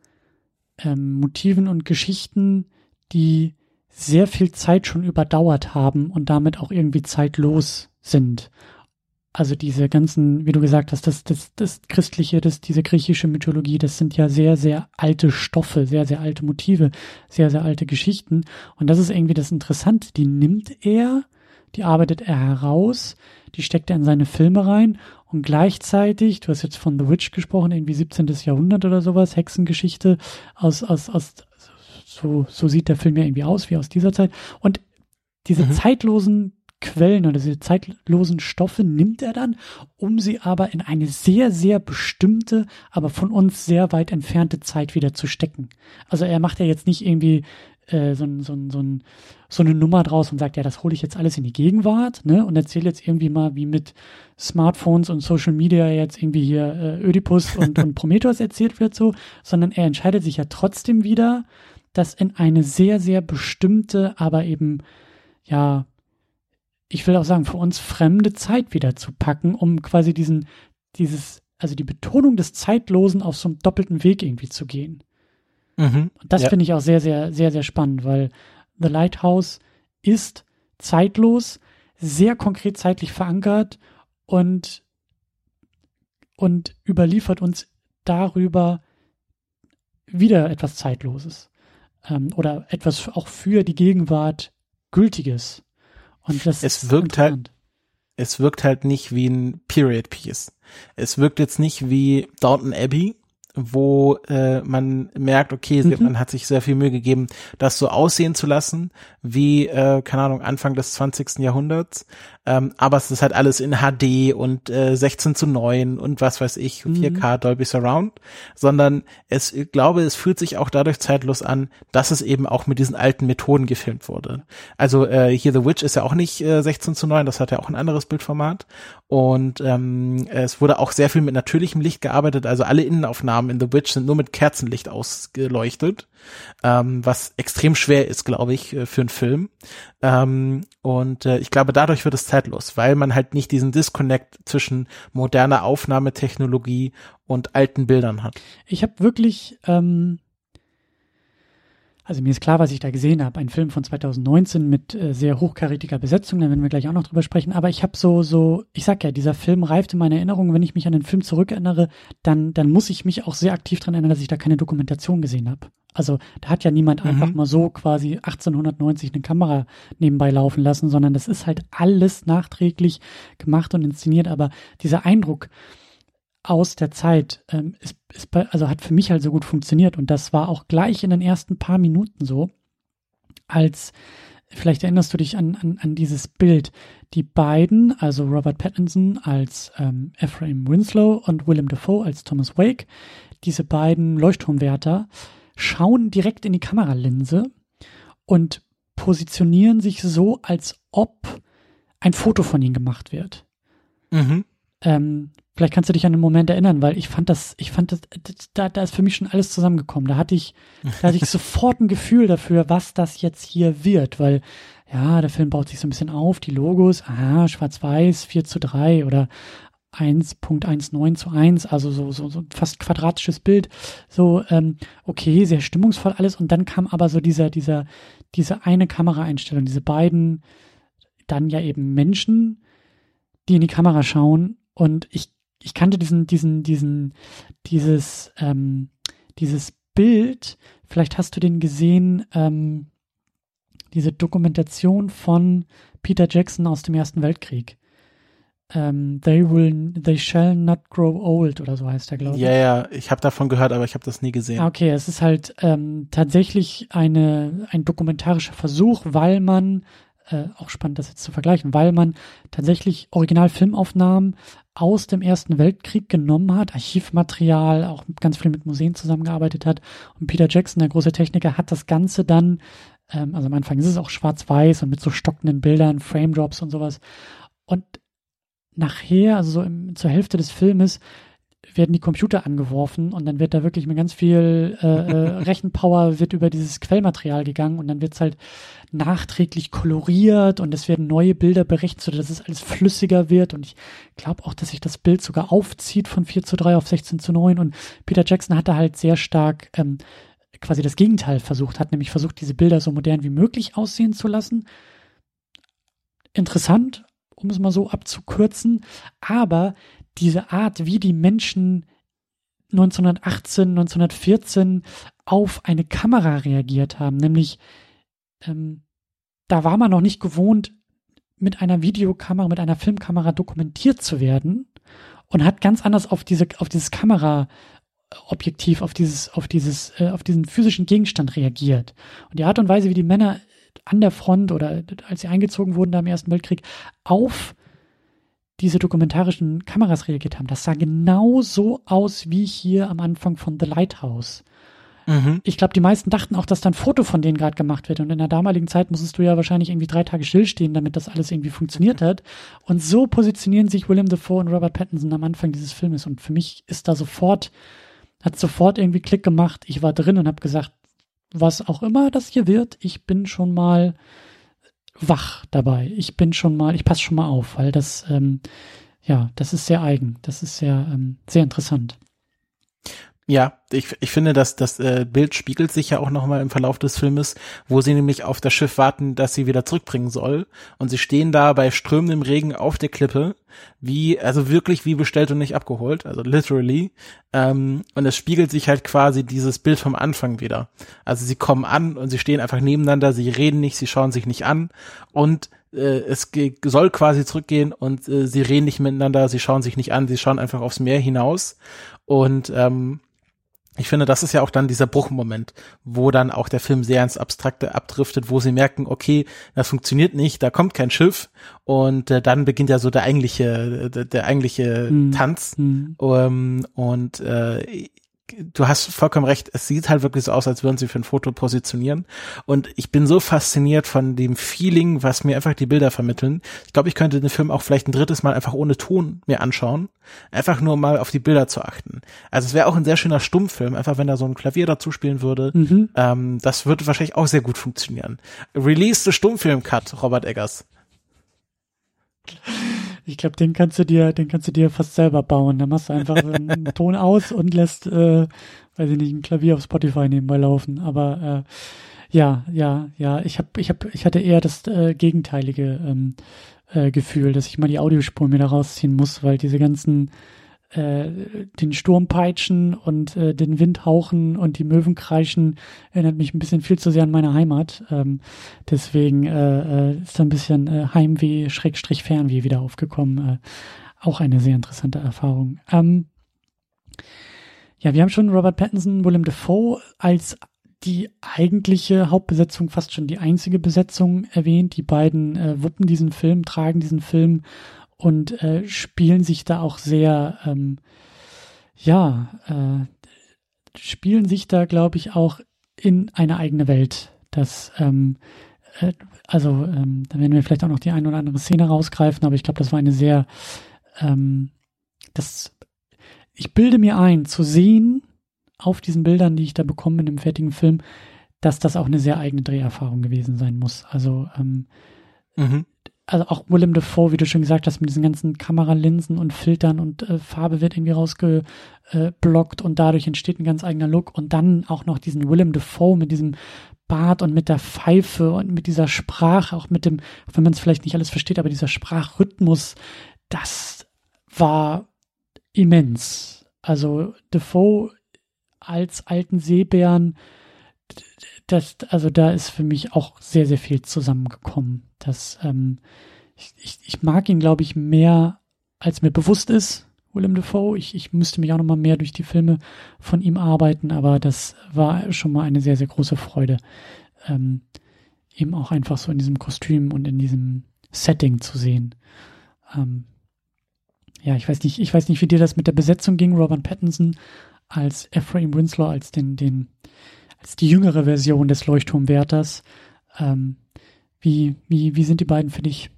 ähm, Motiven und Geschichten, die sehr viel Zeit schon überdauert haben und damit auch irgendwie zeitlos sind also diese ganzen, wie du gesagt hast, das, das, das christliche, das, diese griechische Mythologie, das sind ja sehr, sehr alte Stoffe, sehr, sehr alte Motive, sehr, sehr alte Geschichten. Und das ist irgendwie das Interessante. Die nimmt er, die arbeitet er heraus, die steckt er in seine Filme rein und gleichzeitig, du hast jetzt von The Witch gesprochen, irgendwie 17. Jahrhundert oder sowas, Hexengeschichte aus, aus, aus, so, so sieht der Film ja irgendwie aus, wie aus dieser Zeit. Und diese mhm. zeitlosen Quellen oder diese zeitlosen Stoffe nimmt er dann, um sie aber in eine sehr, sehr bestimmte, aber von uns sehr weit entfernte Zeit wieder zu stecken. Also er macht ja jetzt nicht irgendwie äh, so, so, so, so eine Nummer draus und sagt, ja, das hole ich jetzt alles in die Gegenwart, ne? Und erzähle jetzt irgendwie mal, wie mit Smartphones und Social Media jetzt irgendwie hier äh, Ödipus [LAUGHS] und, und Prometheus erzählt wird, so, sondern er entscheidet sich ja trotzdem wieder, das in eine sehr, sehr bestimmte, aber eben ja ich will auch sagen, für uns fremde Zeit wieder zu packen, um quasi diesen, dieses, also die Betonung des Zeitlosen auf so einem doppelten Weg irgendwie zu gehen. Mhm, das ja. finde ich auch sehr, sehr, sehr, sehr spannend, weil The Lighthouse ist zeitlos, sehr konkret zeitlich verankert und, und überliefert uns darüber wieder etwas Zeitloses ähm, oder etwas auch für die Gegenwart Gültiges. Und das
es wirkt halt, es wirkt halt nicht wie ein Period Piece. Es wirkt jetzt nicht wie Downton Abbey, wo äh, man merkt, okay, mhm. man hat sich sehr viel Mühe gegeben, das so aussehen zu lassen, wie, äh, keine Ahnung, Anfang des 20. Jahrhunderts. Ähm, aber es ist halt alles in HD und äh, 16 zu 9 und was weiß ich, 4K mhm. Dolby Surround, sondern es, ich glaube, es fühlt sich auch dadurch zeitlos an, dass es eben auch mit diesen alten Methoden gefilmt wurde. Also äh, hier The Witch ist ja auch nicht äh, 16 zu 9, das hat ja auch ein anderes Bildformat und ähm, es wurde auch sehr viel mit natürlichem Licht gearbeitet, also alle Innenaufnahmen in The Witch sind nur mit Kerzenlicht ausgeleuchtet, ähm, was extrem schwer ist, glaube ich, äh, für einen Film. Ähm, und äh, ich glaube, dadurch wird es zeitlos, weil man halt nicht diesen Disconnect zwischen moderner Aufnahmetechnologie und alten Bildern hat.
Ich habe wirklich ähm, also mir ist klar, was ich da gesehen habe. Ein Film von 2019 mit äh, sehr hochkarätiger Besetzung, da werden wir gleich auch noch drüber sprechen. Aber ich habe so, so, ich sag ja, dieser Film reift in meiner Erinnerung. Wenn ich mich an den Film zurückerinnere, dann, dann muss ich mich auch sehr aktiv dran erinnern, dass ich da keine Dokumentation gesehen habe. Also da hat ja niemand mhm. einfach mal so quasi 1890 eine Kamera nebenbei laufen lassen, sondern das ist halt alles nachträglich gemacht und inszeniert. Aber dieser Eindruck, aus der Zeit ähm, ist, ist bei, also hat für mich halt so gut funktioniert und das war auch gleich in den ersten paar Minuten so, als vielleicht erinnerst du dich an, an, an dieses Bild, die beiden, also Robert Pattinson als ähm, Ephraim Winslow und Willem Dafoe als Thomas Wake, diese beiden Leuchtturmwärter schauen direkt in die Kameralinse und positionieren sich so, als ob ein Foto von ihnen gemacht wird. Mhm. Ähm, Vielleicht kannst du dich an den Moment erinnern, weil ich fand das, ich fand das, da, da ist für mich schon alles zusammengekommen. Da hatte ich, da hatte ich [LAUGHS] sofort ein Gefühl dafür, was das jetzt hier wird, weil ja, der Film baut sich so ein bisschen auf, die Logos, aha, schwarz-weiß, 4 zu 3 oder 1.19 zu 1, also so, so, so fast quadratisches Bild. So, ähm, okay, sehr stimmungsvoll alles. Und dann kam aber so dieser, dieser, diese eine Kameraeinstellung, diese beiden dann ja eben Menschen, die in die Kamera schauen. Und ich ich kannte diesen, diesen, diesen, dieses, ähm, dieses Bild, vielleicht hast du den gesehen, ähm, diese Dokumentation von Peter Jackson aus dem Ersten Weltkrieg. Ähm, they will, they shall not grow old oder so heißt der, glaube
ich. Ja, ja, ich habe davon gehört, aber ich habe das nie gesehen.
Ah, okay, es ist halt ähm, tatsächlich eine ein dokumentarischer Versuch, weil man äh, auch spannend, das jetzt zu vergleichen, weil man tatsächlich Originalfilmaufnahmen aus dem Ersten Weltkrieg genommen hat, Archivmaterial, auch ganz viel mit Museen zusammengearbeitet hat. Und Peter Jackson, der große Techniker, hat das Ganze dann, ähm, also am Anfang ist es auch schwarz-weiß und mit so stockenden Bildern, Frame-Drops und sowas. Und nachher, also so im, zur Hälfte des Filmes, werden die Computer angeworfen und dann wird da wirklich mit ganz viel äh, äh, [LAUGHS] Rechenpower wird über dieses Quellmaterial gegangen und dann wird es halt nachträglich koloriert und es werden neue Bilder berechnet, sodass es alles flüssiger wird. Und ich glaube auch, dass sich das Bild sogar aufzieht von 4 zu 3 auf 16 zu 9 und Peter Jackson hat da halt sehr stark ähm, quasi das Gegenteil versucht, hat nämlich versucht, diese Bilder so modern wie möglich aussehen zu lassen. Interessant, um es mal so abzukürzen, aber diese Art, wie die Menschen 1918, 1914 auf eine Kamera reagiert haben, nämlich ähm, da war man noch nicht gewohnt, mit einer Videokamera, mit einer Filmkamera dokumentiert zu werden und hat ganz anders auf diese, auf dieses Kameraobjektiv, auf dieses, auf dieses, äh, auf diesen physischen Gegenstand reagiert. Und die Art und Weise, wie die Männer an der Front oder als sie eingezogen wurden da im Ersten Weltkrieg auf diese dokumentarischen Kameras reagiert haben. Das sah genau so aus wie hier am Anfang von The Lighthouse. Mhm. Ich glaube, die meisten dachten auch, dass dann ein Foto von denen gerade gemacht wird. Und in der damaligen Zeit musstest du ja wahrscheinlich irgendwie drei Tage stillstehen, damit das alles irgendwie funktioniert hat. Und so positionieren sich William Dafoe und Robert Pattinson am Anfang dieses Filmes. Und für mich ist da sofort, hat sofort irgendwie Klick gemacht. Ich war drin und habe gesagt, was auch immer das hier wird, ich bin schon mal wach dabei. Ich bin schon mal, ich passe schon mal auf, weil das, ähm, ja, das ist sehr eigen. Das ist sehr, ähm, sehr interessant.
Ja, ich, ich finde, dass das äh, Bild spiegelt sich ja auch nochmal im Verlauf des Filmes, wo sie nämlich auf das Schiff warten, dass sie wieder zurückbringen soll. Und sie stehen da bei strömendem Regen auf der Klippe, wie, also wirklich wie bestellt und nicht abgeholt, also literally. Ähm, und es spiegelt sich halt quasi dieses Bild vom Anfang wieder. Also sie kommen an und sie stehen einfach nebeneinander, sie reden nicht, sie schauen sich nicht an und äh, es soll quasi zurückgehen und äh, sie reden nicht miteinander, sie schauen sich nicht an, sie schauen einfach aufs Meer hinaus. Und ähm, ich finde, das ist ja auch dann dieser Bruchmoment, wo dann auch der Film sehr ins Abstrakte abdriftet, wo sie merken, okay, das funktioniert nicht, da kommt kein Schiff und äh, dann beginnt ja so der eigentliche, der, der eigentliche mhm. Tanz mhm. Um, und äh, du hast vollkommen recht, es sieht halt wirklich so aus, als würden sie für ein Foto positionieren. Und ich bin so fasziniert von dem Feeling, was mir einfach die Bilder vermitteln. Ich glaube, ich könnte den Film auch vielleicht ein drittes Mal einfach ohne Ton mir anschauen. Einfach nur mal auf die Bilder zu achten. Also es wäre auch ein sehr schöner Stummfilm, einfach wenn da so ein Klavier dazu spielen würde. Mhm. Ähm, das würde wahrscheinlich auch sehr gut funktionieren. Release the Stummfilm-Cut, Robert Eggers.
Ich glaube, den kannst du dir, den kannst du dir fast selber bauen. Da machst du einfach einen Ton aus und lässt, äh, weiß ich nicht, ein Klavier auf Spotify nebenbei laufen. Aber äh, ja, ja, ja, ich habe, ich habe, ich hatte eher das äh, gegenteilige ähm, äh, Gefühl, dass ich mal die Audiospur mir da rausziehen muss, weil diese ganzen äh, den Sturm peitschen und äh, den Wind hauchen und die Möwen kreischen, erinnert mich ein bisschen viel zu sehr an meine Heimat. Ähm, deswegen äh, äh, ist da ein bisschen äh, Heimweh, Schrägstrich Fernweh wieder aufgekommen. Äh, auch eine sehr interessante Erfahrung. Ähm, ja, wir haben schon Robert Pattinson, Willem Dafoe als die eigentliche Hauptbesetzung, fast schon die einzige Besetzung erwähnt. Die beiden äh, wuppen diesen Film, tragen diesen Film und äh, spielen sich da auch sehr, ähm, ja, äh, spielen sich da, glaube ich, auch in eine eigene Welt. Das, ähm, äh, also, ähm, da werden wir vielleicht auch noch die eine oder andere Szene rausgreifen, aber ich glaube, das war eine sehr, ähm, das, ich bilde mir ein, zu sehen auf diesen Bildern, die ich da bekomme in dem fertigen Film, dass das auch eine sehr eigene Dreherfahrung gewesen sein muss. Also, ähm, mhm also auch Willem Dafoe, wie du schon gesagt hast, mit diesen ganzen Kameralinsen und Filtern und äh, Farbe wird irgendwie rausgeblockt und dadurch entsteht ein ganz eigener Look und dann auch noch diesen Willem Dafoe mit diesem Bart und mit der Pfeife und mit dieser Sprache, auch mit dem, wenn man es vielleicht nicht alles versteht, aber dieser Sprachrhythmus, das war immens. Also Dafoe als alten Seebären, das, also da ist für mich auch sehr, sehr viel zusammengekommen. Das, ähm, ich, ich, ich mag ihn, glaube ich, mehr, als mir bewusst ist, Willem Dafoe. Ich, ich müsste mich auch noch mal mehr durch die Filme von ihm arbeiten, aber das war schon mal eine sehr, sehr große Freude. Ähm, eben auch einfach so in diesem Kostüm und in diesem Setting zu sehen. Ähm, ja, ich weiß nicht, ich weiß nicht, wie dir das mit der Besetzung ging, Robert Pattinson als Ephraim Winslow, als den, den, als die jüngere Version des Leuchtturmwärters. Ähm, wie, wie, wie sind die beiden für dich?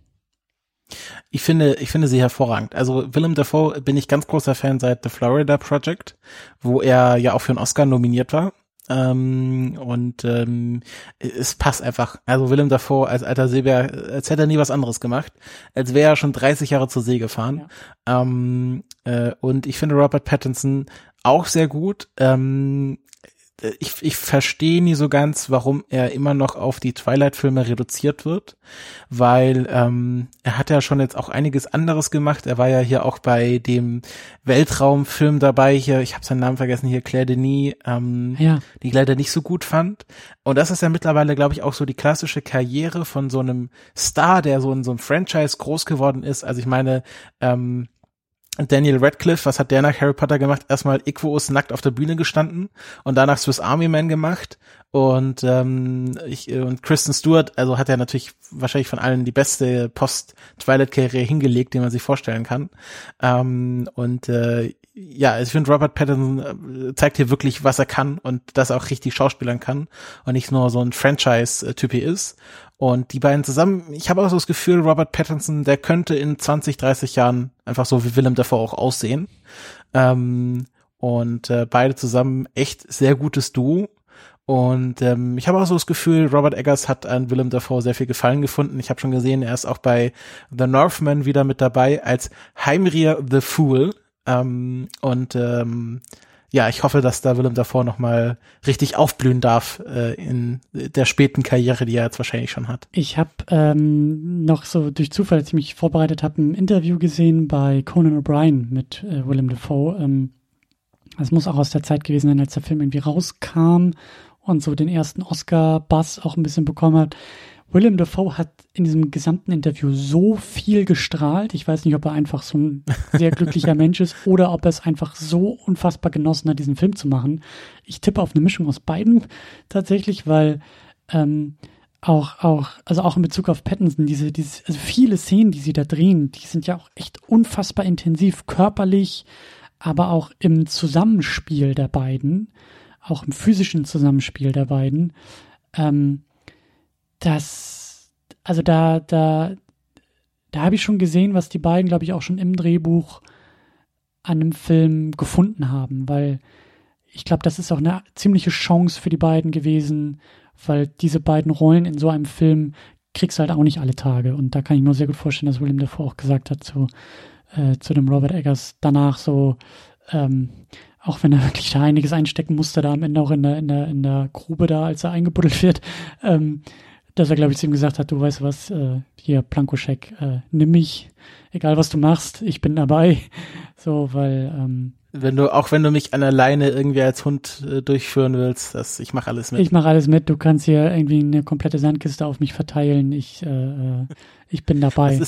Ich finde, ich finde sie hervorragend. Also Willem Dafoe bin ich ganz großer Fan seit The Florida Project, wo er ja auch für einen Oscar nominiert war. Ähm, und ähm, es passt einfach. Also Willem Dafoe als alter Seebär, als hätte er nie was anderes gemacht, als wäre er schon 30 Jahre zur See gefahren. Ja. Ähm, äh, und ich finde Robert Pattinson auch sehr gut. Ähm, ich, ich verstehe nie so ganz, warum er immer noch auf die Twilight-Filme reduziert wird, weil ähm, er hat ja schon jetzt auch einiges anderes gemacht. Er war ja hier auch bei dem Weltraumfilm dabei, hier, ich habe seinen Namen vergessen, hier Claire Denis, ähm, ja. die ich leider nicht so gut fand. Und das ist ja mittlerweile, glaube ich, auch so die klassische Karriere von so einem Star, der so in so einem Franchise groß geworden ist. Also ich meine, ähm, Daniel Radcliffe, was hat der nach Harry Potter gemacht? Erstmal Iquus nackt auf der Bühne gestanden und danach Swiss Army Man gemacht und ähm, ich und Kristen Stewart, also hat er natürlich wahrscheinlich von allen die beste Post-Twilight-Karriere hingelegt, die man sich vorstellen kann. Ähm, und äh, ja, also ich finde Robert Pattinson äh, zeigt hier wirklich, was er kann und dass er auch richtig schauspielern kann und nicht nur so ein Franchise-Typ ist. Und die beiden zusammen, ich habe auch so das Gefühl, Robert Pattinson, der könnte in 20, 30 Jahren einfach so wie Willem davor auch aussehen. Ähm, und äh, beide zusammen echt sehr gutes Duo. Und ähm, ich habe auch so das Gefühl, Robert Eggers hat an Willem Dafoe sehr viel Gefallen gefunden. Ich habe schon gesehen, er ist auch bei The Northman wieder mit dabei als Heimrir the Fool. Ähm, und ähm, ja, ich hoffe, dass da Willem davor nochmal richtig aufblühen darf äh, in der späten Karriere, die er jetzt wahrscheinlich schon hat.
Ich habe ähm, noch so durch Zufall, als ich mich vorbereitet habe, ein Interview gesehen bei Conan O'Brien mit äh, Willem Dafoe. Ähm, das muss auch aus der Zeit gewesen sein, als der Film irgendwie rauskam und so den ersten Oscar-Bass auch ein bisschen bekommen hat. William Dafoe hat in diesem gesamten Interview so viel gestrahlt. Ich weiß nicht, ob er einfach so ein sehr glücklicher Mensch ist oder ob er es einfach so unfassbar genossen hat, diesen Film zu machen. Ich tippe auf eine Mischung aus beiden tatsächlich, weil ähm, auch, auch, also auch in Bezug auf Pattinson, diese, diese, also viele Szenen, die sie da drehen, die sind ja auch echt unfassbar intensiv, körperlich, aber auch im Zusammenspiel der beiden, auch im physischen Zusammenspiel der beiden. Ähm, das, also da, da, da habe ich schon gesehen, was die beiden, glaube ich, auch schon im Drehbuch an einem Film gefunden haben, weil ich glaube, das ist auch eine ziemliche Chance für die beiden gewesen, weil diese beiden Rollen in so einem Film kriegst du halt auch nicht alle Tage. Und da kann ich mir sehr gut vorstellen, dass William davor auch gesagt hat zu, äh, zu dem Robert Eggers danach so, ähm, auch wenn er wirklich da einiges einstecken musste, da am Ende auch in der, in der, in der Grube da, als er eingebuddelt wird, ähm, dass er, glaube ich, zu ihm gesagt hat, du weißt was, äh, hier, Plankoscheck, äh, nimm mich, egal was du machst, ich bin dabei. So, weil, ähm,
wenn du, auch wenn du mich an der Leine irgendwie als Hund äh, durchführen willst, das, ich mache alles mit.
Ich mache alles mit, du kannst hier irgendwie eine komplette Sandkiste auf mich verteilen, ich, äh, äh ich bin dabei.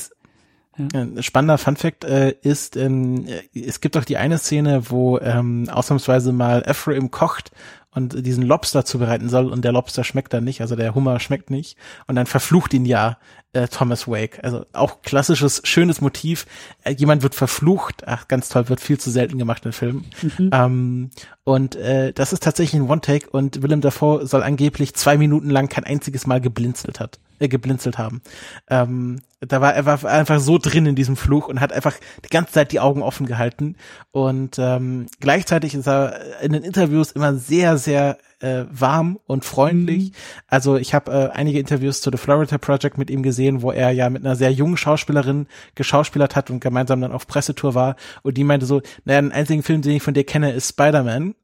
Ja. Ein spannender Funfact äh, ist, ähm, es gibt doch die eine Szene, wo ähm, ausnahmsweise mal Ephraim kocht und diesen Lobster zubereiten soll und der Lobster schmeckt dann nicht, also der Hummer schmeckt nicht und dann verflucht ihn ja äh, Thomas Wake. Also auch klassisches, schönes Motiv. Äh, jemand wird verflucht, ach ganz toll, wird viel zu selten gemacht in Filmen. Mhm. Ähm, und äh, das ist tatsächlich ein One-Take und Willem Dafoe soll angeblich zwei Minuten lang kein einziges Mal geblinzelt hat, äh, geblinzelt haben. Ähm, da war er war einfach so drin in diesem Fluch und hat einfach die ganze Zeit die Augen offen gehalten. Und ähm, gleichzeitig ist er in den Interviews immer sehr, sehr äh, warm und freundlich. Mhm. Also ich habe äh, einige Interviews zu The Florida Project mit ihm gesehen, wo er ja mit einer sehr jungen Schauspielerin geschauspielert hat und gemeinsam dann auf Pressetour war. Und die meinte so, naja, den einzigen Film, den ich von dir kenne, ist Spider-Man.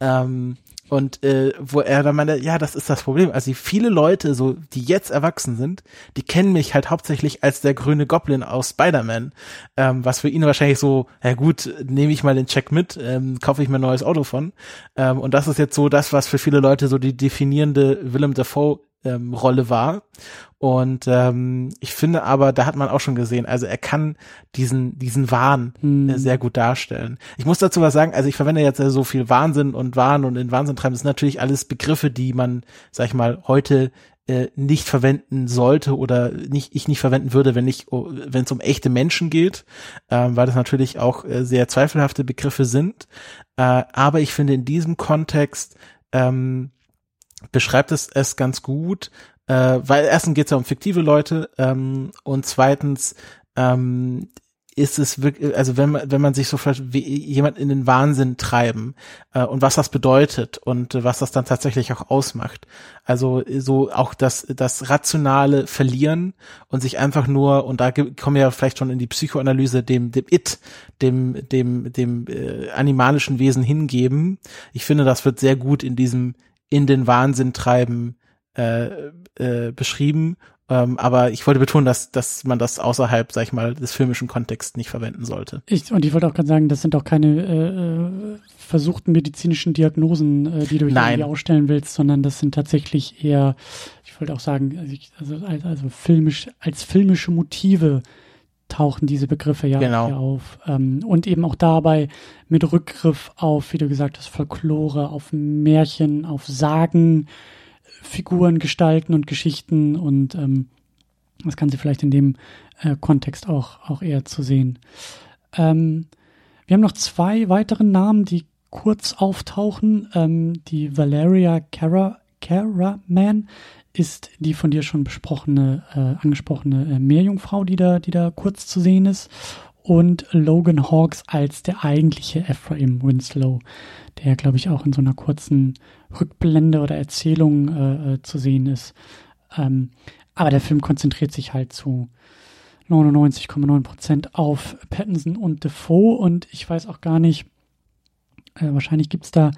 Ähm, Und äh, wo er dann meinte, ja, das ist das Problem. Also viele Leute, so die jetzt erwachsen sind, die kennen mich halt hauptsächlich als der grüne Goblin aus Spider-Man. Ähm, was für ihn wahrscheinlich so, ja gut, nehme ich mal den Check mit, ähm, kaufe ich mir ein neues Auto von. Ähm, und das ist jetzt so das, was für viele Leute so die definierende Willem Dafoe ähm, Rolle war. Und ähm, ich finde aber, da hat man auch schon gesehen, also er kann diesen, diesen Wahn hm. äh, sehr gut darstellen. Ich muss dazu was sagen, also ich verwende jetzt so viel Wahnsinn und Wahn und in Wahnsinn treiben. Das sind natürlich alles Begriffe, die man, sag ich mal, heute äh, nicht verwenden sollte oder nicht ich nicht verwenden würde, wenn ich oh, wenn es um echte Menschen geht, ähm, weil das natürlich auch äh, sehr zweifelhafte Begriffe sind. Äh, aber ich finde in diesem Kontext ähm, beschreibt es es ganz gut, äh, weil erstens geht es ja um fiktive Leute ähm, und zweitens ähm, ist es wirklich, also wenn man, wenn man sich so vielleicht wie jemand in den Wahnsinn treiben äh, und was das bedeutet und äh, was das dann tatsächlich auch ausmacht. Also so auch das, das rationale Verlieren und sich einfach nur, und da kommen wir ja vielleicht schon in die Psychoanalyse, dem, dem It, dem, dem, dem äh, animalischen Wesen hingeben. Ich finde, das wird sehr gut in diesem in den Wahnsinn treiben äh, äh, beschrieben. Ähm, aber ich wollte betonen, dass, dass man das außerhalb, sag ich mal, des filmischen Kontexts nicht verwenden sollte.
Ich, und ich wollte auch gerade sagen, das sind auch keine äh, äh versuchten medizinischen Diagnosen, äh, die du irgendwie ausstellen willst, sondern das sind tatsächlich eher, ich wollte auch sagen, also, also, also filmisch, als filmische Motive tauchen diese Begriffe ja
genau.
auf. Ähm, und eben auch dabei mit Rückgriff auf, wie du gesagt hast, Folklore, auf Märchen, auf Sagen, Figuren, Gestalten und Geschichten und ähm, das Ganze vielleicht in dem äh, Kontext auch, auch eher zu sehen. Ähm, wir haben noch zwei weitere Namen, die kurz auftauchen. Ähm, die Valeria Cara, Caraman ist die von dir schon besprochene, äh, angesprochene äh, Meerjungfrau, die da, die da kurz zu sehen ist. Und Logan Hawks als der eigentliche Ephraim Winslow, der, glaube ich, auch in so einer kurzen Rückblende oder Erzählung äh, äh zu sehen ist. Ähm, aber der Film konzentriert sich halt zu 99,9 Prozent auf Pattinson und Defoe und ich weiß auch gar nicht, äh, wahrscheinlich gibt's da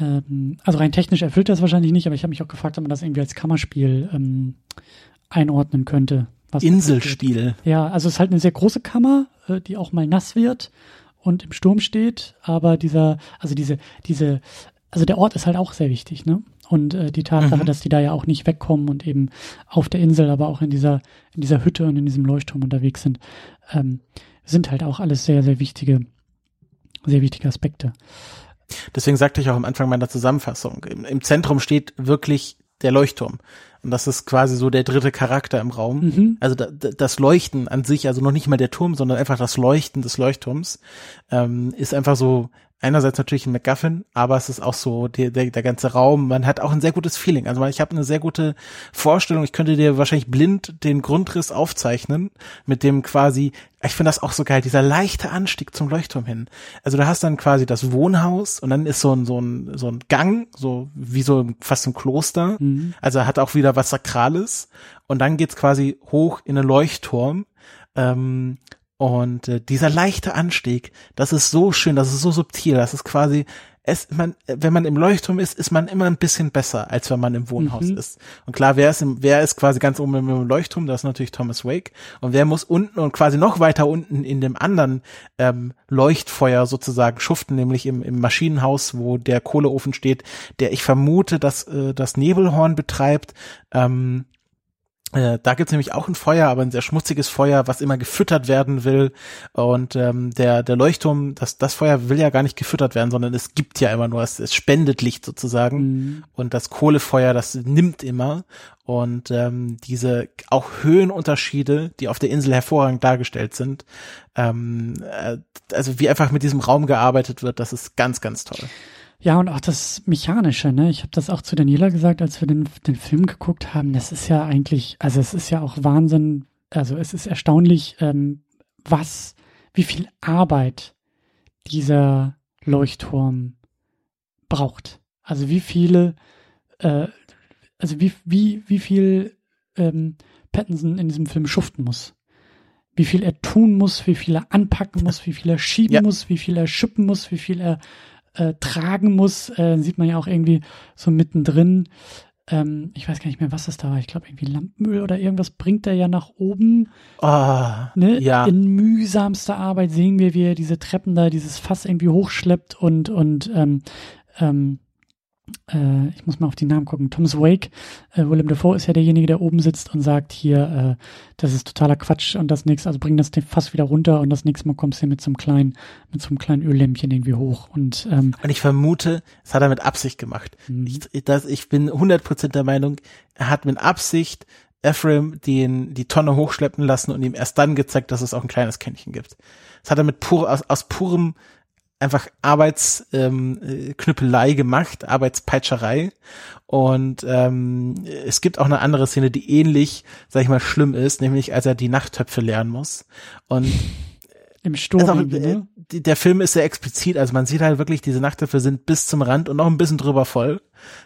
ähm, also rein technisch erfüllt das wahrscheinlich nicht, aber ich habe mich auch gefragt, ob man das irgendwie als Kammerspiel ähm, einordnen könnte.
Inselspiel.
Ja, also es ist halt eine sehr große Kammer, äh, die auch mal nass wird und im Sturm steht, aber dieser, also diese, diese, also der Ort ist halt auch sehr wichtig, ne? Und äh, die Tatsache, mhm. dass die da ja auch nicht wegkommen und eben auf der Insel, aber auch in dieser, in dieser Hütte und in diesem Leuchtturm unterwegs sind, ähm, sind halt auch alles sehr, sehr wichtige, sehr wichtige Aspekte.
Deswegen sagte ich auch am Anfang meiner Zusammenfassung, im, im Zentrum steht wirklich der Leuchtturm. Und das ist quasi so der dritte Charakter im Raum. Mhm. Also da, das Leuchten an sich, also noch nicht mal der Turm, sondern einfach das Leuchten des Leuchtturms, ähm, ist einfach so einerseits natürlich ein MacGuffin, aber es ist auch so der, der, der ganze Raum. Man hat auch ein sehr gutes Feeling. Also ich habe eine sehr gute Vorstellung. Ich könnte dir wahrscheinlich blind den Grundriss aufzeichnen, mit dem quasi, ich finde das auch so geil, dieser leichte Anstieg zum Leuchtturm hin. Also du hast dann quasi das Wohnhaus und dann ist so ein, so ein, so ein Gang, so wie so fast ein Kloster. Mhm. Also hat auch wieder was Sakrales. Und dann geht's quasi hoch in einen Leuchtturm. Ähm, und äh, dieser leichte Anstieg, das ist so schön, das ist so subtil, das ist quasi, es, man, wenn man im Leuchtturm ist, ist man immer ein bisschen besser, als wenn man im Wohnhaus mhm. ist. Und klar, wer ist, im, wer ist quasi ganz oben im Leuchtturm? Das ist natürlich Thomas Wake. Und wer muss unten und quasi noch weiter unten in dem anderen ähm, Leuchtfeuer sozusagen schuften, nämlich im, im Maschinenhaus, wo der Kohleofen steht, der ich vermute, dass äh, das Nebelhorn betreibt. Ähm, äh, da gibt's nämlich auch ein Feuer, aber ein sehr schmutziges Feuer, was immer gefüttert werden will. Und ähm, der, der Leuchtturm, das, das Feuer will ja gar nicht gefüttert werden, sondern es gibt ja immer nur, es, es spendet Licht sozusagen. Mhm. Und das Kohlefeuer, das nimmt immer. Und ähm, diese auch Höhenunterschiede, die auf der Insel hervorragend dargestellt sind, ähm, äh, also wie einfach mit diesem Raum gearbeitet wird, das ist ganz, ganz toll.
Ja, und auch das Mechanische, ne? Ich habe das auch zu Daniela gesagt, als wir den, den Film geguckt haben. Das ist ja eigentlich, also es ist ja auch Wahnsinn, also es ist erstaunlich, ähm, was, wie viel Arbeit dieser Leuchtturm braucht. Also wie viele, äh, also wie, wie, wie viel ähm, Pattinson in diesem Film schuften muss. Wie viel er tun muss, wie viel er anpacken muss, wie viel er schieben ja. muss, wie viel er schippen muss, wie viel er äh, tragen muss. Äh, sieht man ja auch irgendwie so mittendrin. Ähm, ich weiß gar nicht mehr, was das da war. Ich glaube, irgendwie Lampenöl oder irgendwas bringt er ja nach oben.
Oh,
ne?
ja.
In mühsamster Arbeit sehen wir, wie er diese Treppen da, dieses Fass irgendwie hochschleppt und, und ähm, ähm, äh, ich muss mal auf die Namen gucken, Thomas Wake, äh, Willem Dafoe ist ja derjenige, der oben sitzt und sagt hier, äh, das ist totaler Quatsch und das nächste, also bring das fast wieder runter und das nächste Mal kommst du mit so einem kleinen, mit so einem kleinen Öllämpchen irgendwie hoch und ähm,
und ich vermute, es hat er mit Absicht gemacht. Mhm. Ich, das, ich bin 100% der Meinung, er hat mit Absicht Ephraim den, die Tonne hochschleppen lassen und ihm erst dann gezeigt, dass es auch ein kleines Kännchen gibt. Das hat er mit pur, aus, aus purem einfach Arbeitsknüppelei ähm, gemacht, Arbeitspeitscherei. Und ähm, es gibt auch eine andere Szene, die ähnlich, sag ich mal, schlimm ist, nämlich als er die Nachttöpfe lernen muss. Und
im Sturm. Also, ne?
Der Film ist sehr explizit, also man sieht halt wirklich, diese Nachttöpfe sind bis zum Rand und noch ein bisschen drüber voll.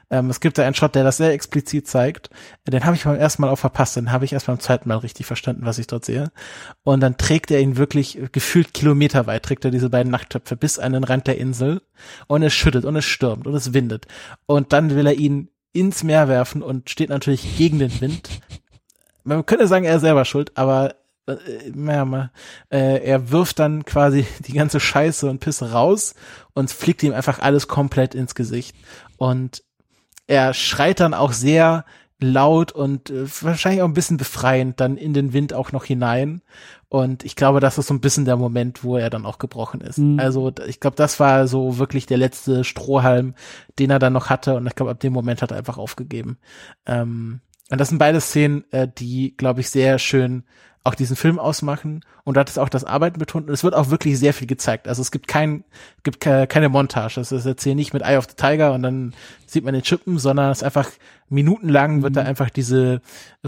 Ähm, es gibt da einen Shot, der das sehr explizit zeigt. Den habe ich beim ersten Mal auch verpasst, den habe ich erst beim zweiten Mal richtig verstanden, was ich dort sehe. Und dann trägt er ihn wirklich gefühlt kilometerweit, trägt er diese beiden Nachttöpfe bis an den Rand der Insel und es schüttet und es stürmt und es windet. Und dann will er ihn ins Meer werfen und steht natürlich gegen den Wind. Man könnte sagen, er ist selber schuld, aber äh, äh, er wirft dann quasi [LAUGHS] die ganze Scheiße und Pisse raus und fliegt ihm einfach alles komplett ins Gesicht. Und er schreit dann auch sehr laut und äh, wahrscheinlich auch ein bisschen befreiend dann in den Wind auch noch hinein. Und ich glaube, das ist so ein bisschen der Moment, wo er dann auch gebrochen ist. Mhm. Also ich glaube, das war so wirklich der letzte Strohhalm, den er dann noch hatte. Und ich glaube, ab dem Moment hat er einfach aufgegeben. Ähm, und das sind beide Szenen, äh, die, glaube ich, sehr schön auch diesen Film ausmachen und da hat es auch das Arbeiten betont und es wird auch wirklich sehr viel gezeigt. Also es gibt kein, gibt keine Montage. Es ist jetzt hier nicht mit Eye of the Tiger und dann sieht man den Chippen, sondern es ist einfach minutenlang wird da mhm. einfach diese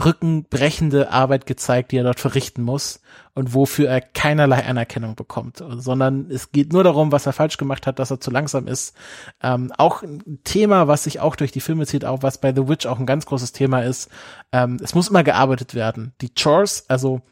rückenbrechende Arbeit gezeigt, die er dort verrichten muss und wofür er keinerlei Anerkennung bekommt, sondern es geht nur darum, was er falsch gemacht hat, dass er zu langsam ist. Ähm, auch ein Thema, was sich auch durch die Filme zieht, auch was bei The Witch auch ein ganz großes Thema ist. Ähm, es muss immer gearbeitet werden. Die Chores, also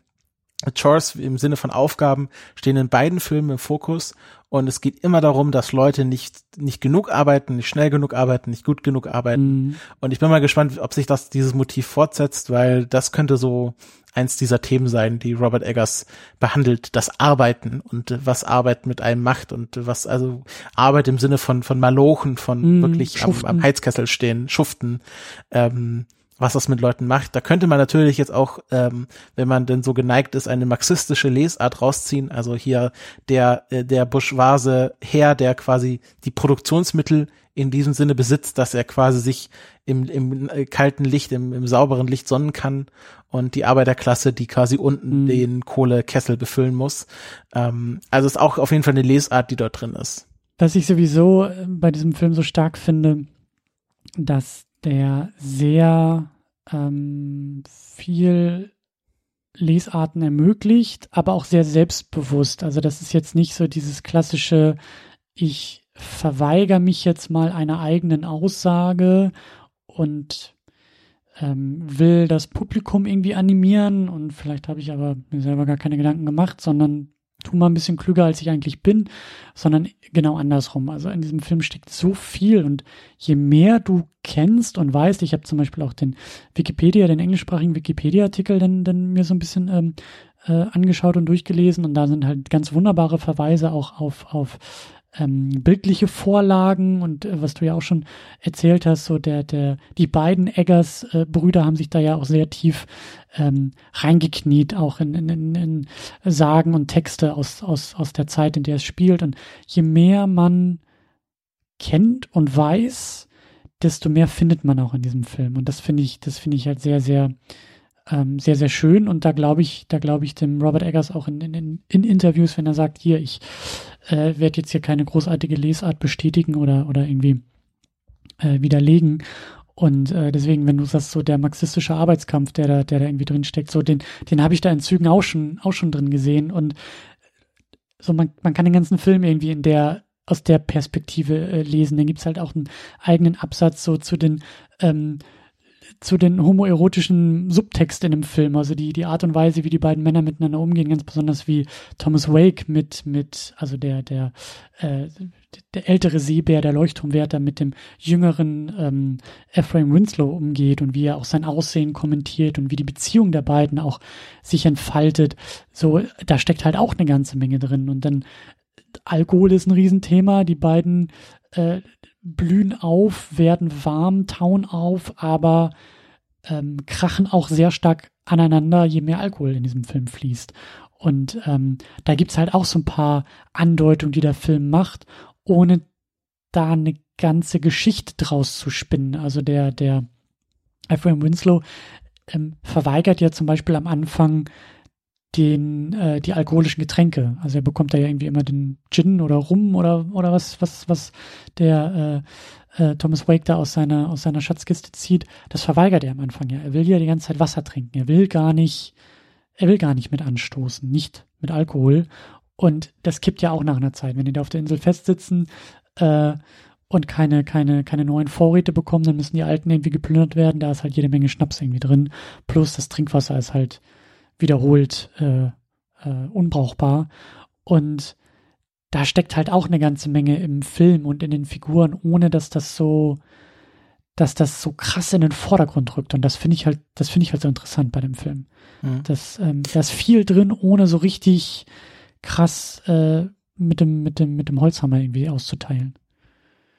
Chores im Sinne von Aufgaben stehen in beiden Filmen im Fokus und es geht immer darum, dass Leute nicht nicht genug arbeiten, nicht schnell genug arbeiten, nicht gut genug arbeiten. Mhm. Und ich bin mal gespannt, ob sich das dieses Motiv fortsetzt, weil das könnte so eins dieser Themen sein, die Robert Eggers behandelt, das Arbeiten und was Arbeit mit einem macht und was also Arbeit im Sinne von von Malochen, von mhm, wirklich am, am, Heizkessel stehen, schuften. Ähm, was das mit Leuten macht. Da könnte man natürlich jetzt auch, ähm, wenn man denn so geneigt ist, eine marxistische Lesart rausziehen. Also hier der, äh, der bourgeoise Herr, der quasi die Produktionsmittel in diesem Sinne besitzt, dass er quasi sich im, im äh, kalten Licht, im, im sauberen Licht sonnen kann und die Arbeiterklasse, die quasi unten mhm. den Kohlekessel befüllen muss. Ähm, also ist auch auf jeden Fall eine Lesart, die dort drin ist.
Was ich sowieso äh, bei diesem Film so stark finde, dass der sehr ähm, viel Lesarten ermöglicht, aber auch sehr selbstbewusst. Also das ist jetzt nicht so dieses klassische, ich verweigere mich jetzt mal einer eigenen Aussage und ähm, will das Publikum irgendwie animieren und vielleicht habe ich aber mir selber gar keine Gedanken gemacht, sondern tu mal ein bisschen klüger, als ich eigentlich bin, sondern genau andersrum. Also in diesem Film steckt so viel und je mehr du kennst und weißt, ich habe zum Beispiel auch den Wikipedia, den englischsprachigen Wikipedia-Artikel, dann, dann mir so ein bisschen ähm, äh, angeschaut und durchgelesen und da sind halt ganz wunderbare Verweise auch auf, auf ähm, bildliche Vorlagen und äh, was du ja auch schon erzählt hast, so der, der, die beiden Eggers-Brüder äh, haben sich da ja auch sehr tief ähm, reingekniet, auch in, in, in, in Sagen und Texte aus, aus, aus der Zeit, in der es spielt. Und je mehr man kennt und weiß, desto mehr findet man auch in diesem Film. Und das finde ich, das finde ich halt sehr, sehr, ähm, sehr, sehr schön. Und da glaube ich, da glaube ich dem Robert Eggers auch in, in, in Interviews, wenn er sagt, hier, ich äh, werde jetzt hier keine großartige Lesart bestätigen oder, oder irgendwie äh, widerlegen. Und äh, deswegen, wenn du sagst, so der marxistische Arbeitskampf, der da, der da irgendwie drin steckt, so den, den habe ich da in Zügen auch schon, auch schon drin gesehen. Und so man, man kann den ganzen Film irgendwie in der aus der Perspektive äh, lesen. Dann gibt's halt auch einen eigenen Absatz so zu den ähm, zu den homoerotischen Subtext in dem Film, also die, die Art und Weise, wie die beiden Männer miteinander umgehen, ganz besonders wie Thomas Wake mit, mit, also der, der, äh, der ältere Seebär, der Leuchtturmwärter mit dem jüngeren ähm, Ephraim Winslow umgeht und wie er auch sein Aussehen kommentiert und wie die Beziehung der beiden auch sich entfaltet. So, da steckt halt auch eine ganze Menge drin. Und dann Alkohol ist ein Riesenthema. Die beiden äh, blühen auf, werden warm, tauen auf, aber ähm, krachen auch sehr stark aneinander, je mehr Alkohol in diesem Film fließt. Und ähm, da gibt's halt auch so ein paar Andeutungen, die der Film macht, ohne da eine ganze Geschichte draus zu spinnen. Also der, der Ephraim Winslow ähm, verweigert ja zum Beispiel am Anfang den äh, die alkoholischen Getränke. Also er bekommt da ja irgendwie immer den Gin oder Rum oder oder was was was der äh, äh, Thomas Wake da aus seiner aus seiner Schatzkiste zieht. Das verweigert er am Anfang ja. Er will ja die ganze Zeit Wasser trinken. Er will gar nicht er will gar nicht mit anstoßen, nicht mit Alkohol. Und das kippt ja auch nach einer Zeit. Wenn die da auf der Insel festsitzen äh, und keine, keine, keine neuen Vorräte bekommen, dann müssen die alten irgendwie geplündert werden. Da ist halt jede Menge Schnaps irgendwie drin. Plus das Trinkwasser ist halt wiederholt äh, äh, unbrauchbar. Und da steckt halt auch eine ganze Menge im Film und in den Figuren, ohne dass das so, dass das so krass in den Vordergrund rückt. Und das finde ich halt, das finde ich halt so interessant bei dem Film. Mhm. Das, ähm, da ist viel drin, ohne so richtig krass äh, mit dem, mit dem, mit dem Holzhammer irgendwie auszuteilen.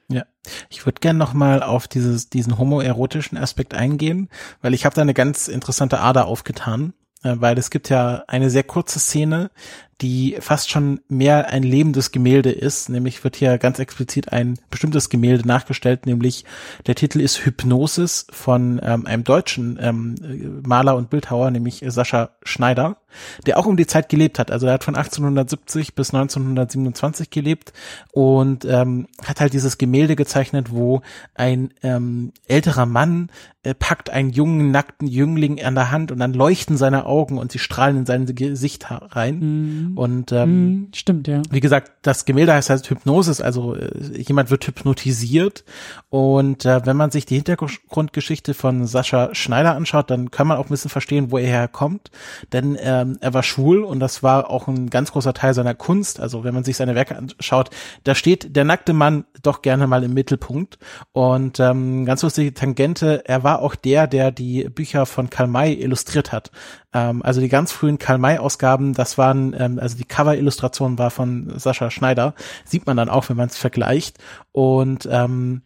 Ja, ich würde gern noch mal auf dieses, diesen homoerotischen Aspekt eingehen, weil ich habe da eine ganz interessante Ader aufgetan. Äh, weil es gibt ja eine sehr kurze Szene, die fast schon mehr ein lebendes Gemälde ist. Nämlich wird hier ganz explizit ein bestimmtes Gemälde nachgestellt, nämlich der Titel ist Hypnosis von ähm, einem deutschen ähm, Maler und Bildhauer, nämlich Sascha Schneider, der auch um die Zeit gelebt hat. Also er hat von 1870 bis 1927 gelebt und ähm, hat halt dieses Gemälde gezeichnet, wo ein ähm, älterer Mann äh, packt einen jungen, nackten Jüngling an der Hand und dann leuchten seine Augen und sie strahlen in sein Gesicht rein. Mhm. Und ähm,
mm, stimmt, ja.
Wie gesagt, das Gemälde heißt halt Hypnosis, also äh, jemand wird hypnotisiert. Und äh, wenn man sich die Hintergrundgeschichte von Sascha Schneider anschaut, dann kann man auch ein bisschen verstehen, wo er herkommt. Denn ähm, er war schwul und das war auch ein ganz großer Teil seiner Kunst. Also wenn man sich seine Werke anschaut, da steht der nackte Mann doch gerne mal im Mittelpunkt. Und ähm, ganz lustige Tangente, er war auch der, der die Bücher von Karl May illustriert hat. Ähm, also die ganz frühen Karl-May-Ausgaben, das waren, ähm, also die Cover-Illustration war von Sascha Schneider, sieht man dann auch, wenn man es vergleicht. Und ähm,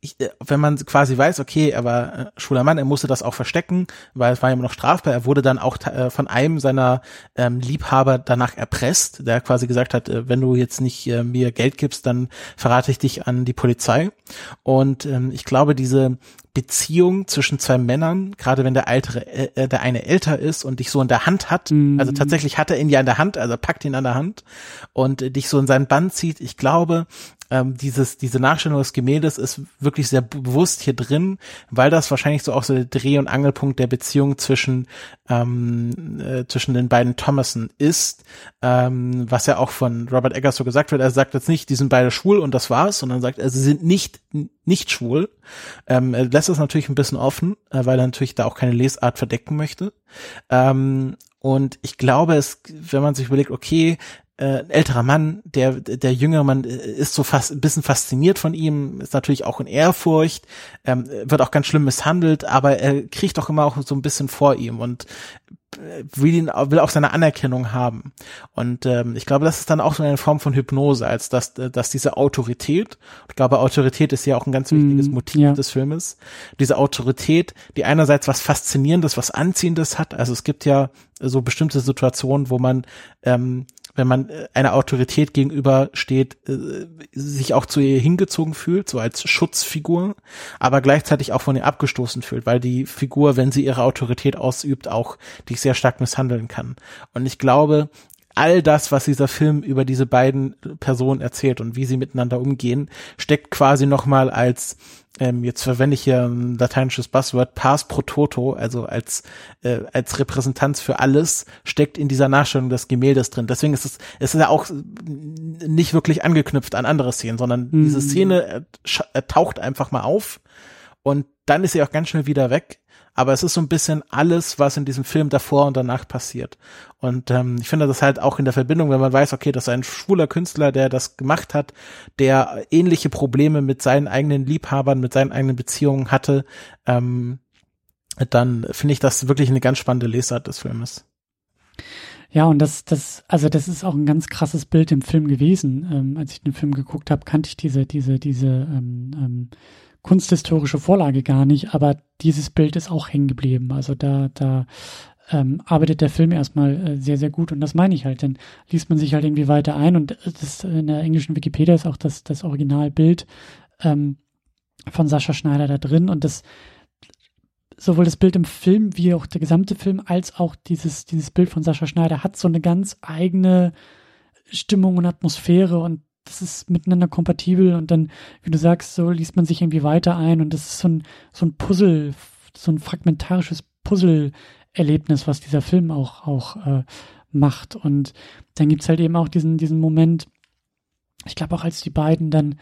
ich, äh, wenn man quasi weiß, okay, er war äh, schwuler Mann, er musste das auch verstecken, weil es war immer noch strafbar. Er wurde dann auch äh, von einem seiner ähm, Liebhaber danach erpresst, der quasi gesagt hat, wenn du jetzt nicht äh, mir Geld gibst, dann verrate ich dich an die Polizei. Und ähm, ich glaube, diese Beziehung zwischen zwei Männern, gerade wenn der ältere, äh, der eine älter ist und dich so in der Hand hat, mhm. also tatsächlich hat er ihn ja in der Hand, also packt ihn an der Hand und äh, dich so in seinen Band zieht. Ich glaube, ähm, dieses, diese Nachstellung des Gemäldes ist wirklich sehr bewusst hier drin, weil das wahrscheinlich so auch so der Dreh- und Angelpunkt der Beziehung zwischen, ähm, äh, zwischen den beiden Thomason ist, ähm, was ja auch von Robert Eggers so gesagt wird. Er sagt jetzt nicht, die sind beide schwul und das war's, sondern sagt, er, sie sind nicht, nicht schwul. Ähm, er lässt es natürlich ein bisschen offen, äh, weil er natürlich da auch keine Lesart verdecken möchte. Ähm, und ich glaube, es, wenn man sich überlegt, okay, äh, älterer Mann, der, der jüngere Mann äh, ist so fast ein bisschen fasziniert von ihm, ist natürlich auch in Ehrfurcht, ähm, wird auch ganz schlimm misshandelt, aber er kriegt auch immer auch so ein bisschen vor ihm und äh, will ihn will auch seine Anerkennung haben und ähm, ich glaube das ist dann auch so eine Form von Hypnose als dass dass diese Autorität ich glaube Autorität ist ja auch ein ganz wichtiges mm, Motiv ja. des Filmes diese Autorität die einerseits was faszinierendes was anziehendes hat also es gibt ja so bestimmte Situationen wo man ähm, wenn man äh, einer Autorität gegenüber steht, äh, sich auch zu ihr hingezogen fühlt, so als Schutzfigur, aber gleichzeitig auch von ihr abgestoßen fühlt, weil die Figur, wenn sie ihre Autorität ausübt, auch dich sehr stark misshandeln kann. Und ich glaube, all das, was dieser Film über diese beiden Personen erzählt und wie sie miteinander umgehen, steckt quasi nochmal als ähm, jetzt verwende ich hier ein lateinisches Buzzword, pars pro toto, also als, äh, als Repräsentanz für alles, steckt in dieser Nachstellung des Gemäldes drin. Deswegen ist es, es ist ja auch nicht wirklich angeknüpft an andere Szenen, sondern mhm. diese Szene äh, äh, taucht einfach mal auf und dann ist sie auch ganz schnell wieder weg. Aber es ist so ein bisschen alles, was in diesem Film davor und danach passiert. Und ähm, ich finde das halt auch in der Verbindung, wenn man weiß, okay, das ist ein schwuler Künstler, der das gemacht hat, der ähnliche Probleme mit seinen eigenen Liebhabern, mit seinen eigenen Beziehungen hatte, ähm, dann finde ich das wirklich eine ganz spannende Lesart des Filmes.
Ja, und das, das, also das ist auch ein ganz krasses Bild im Film gewesen. Ähm, als ich den Film geguckt habe, kannte ich diese, diese, diese ähm, ähm, kunsthistorische Vorlage gar nicht, aber dieses Bild ist auch hängen geblieben. Also da, da ähm, arbeitet der Film erstmal äh, sehr, sehr gut und das meine ich halt. Dann liest man sich halt irgendwie weiter ein und das, in der englischen Wikipedia ist auch das, das Originalbild ähm, von Sascha Schneider da drin und das sowohl das Bild im Film wie auch der gesamte Film als auch dieses, dieses Bild von Sascha Schneider hat so eine ganz eigene Stimmung und Atmosphäre und das ist miteinander kompatibel und dann, wie du sagst, so liest man sich irgendwie weiter ein und das ist so ein, so ein Puzzle, so ein fragmentarisches Puzzle-Erlebnis, was dieser Film auch, auch äh, macht. Und dann gibt's halt eben auch diesen, diesen Moment, ich glaube auch als die beiden dann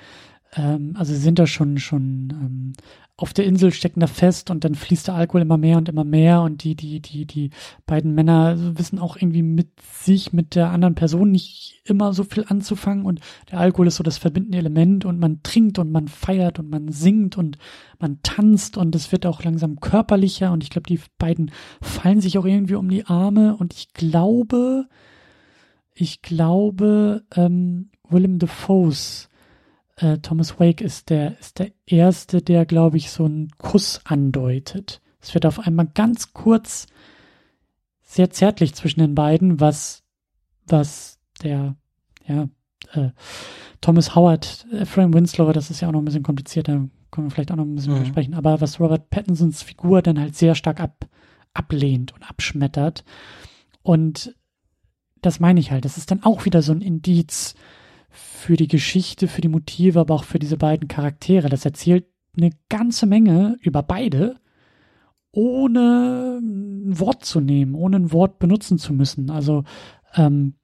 ähm, also sie sind da schon schon ähm, auf der Insel stecken da fest und dann fließt der Alkohol immer mehr und immer mehr und die die die die beiden Männer wissen auch irgendwie mit sich mit der anderen Person nicht immer so viel anzufangen und der Alkohol ist so das verbindende Element und man trinkt und man feiert und man singt und man tanzt und es wird auch langsam körperlicher und ich glaube die beiden fallen sich auch irgendwie um die Arme und ich glaube ich glaube ähm, Willem Dafoe's äh, Thomas Wake ist der, ist der erste, der, glaube ich, so einen Kuss andeutet. Es wird auf einmal ganz kurz sehr zärtlich zwischen den beiden, was, was der, ja, äh, Thomas Howard, Ephraim Winslow, das ist ja auch noch ein bisschen komplizierter, können wir vielleicht auch noch ein bisschen mhm. sprechen, aber was Robert Pattinsons Figur dann halt sehr stark ab, ablehnt und abschmettert. Und das meine ich halt, das ist dann auch wieder so ein Indiz für die Geschichte, für die Motive, aber auch für diese beiden Charaktere. Das erzählt eine ganze Menge über beide, ohne ein Wort zu nehmen, ohne ein Wort benutzen zu müssen. Also ähm,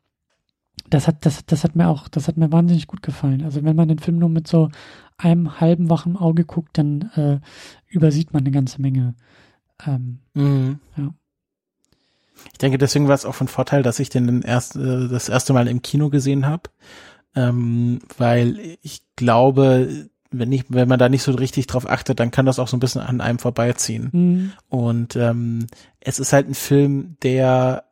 das hat, das, das hat mir auch, das hat mir wahnsinnig gut gefallen. Also wenn man den Film nur mit so einem halben wachen Auge guckt, dann äh, übersieht man eine ganze Menge. Ähm, mhm. ja.
Ich denke, deswegen war es auch von Vorteil, dass ich den erst, äh, das erste Mal im Kino gesehen habe ähm, weil ich glaube, wenn nicht, wenn man da nicht so richtig drauf achtet, dann kann das auch so ein bisschen an einem vorbeiziehen. Mhm. Und ähm, es ist halt ein Film, der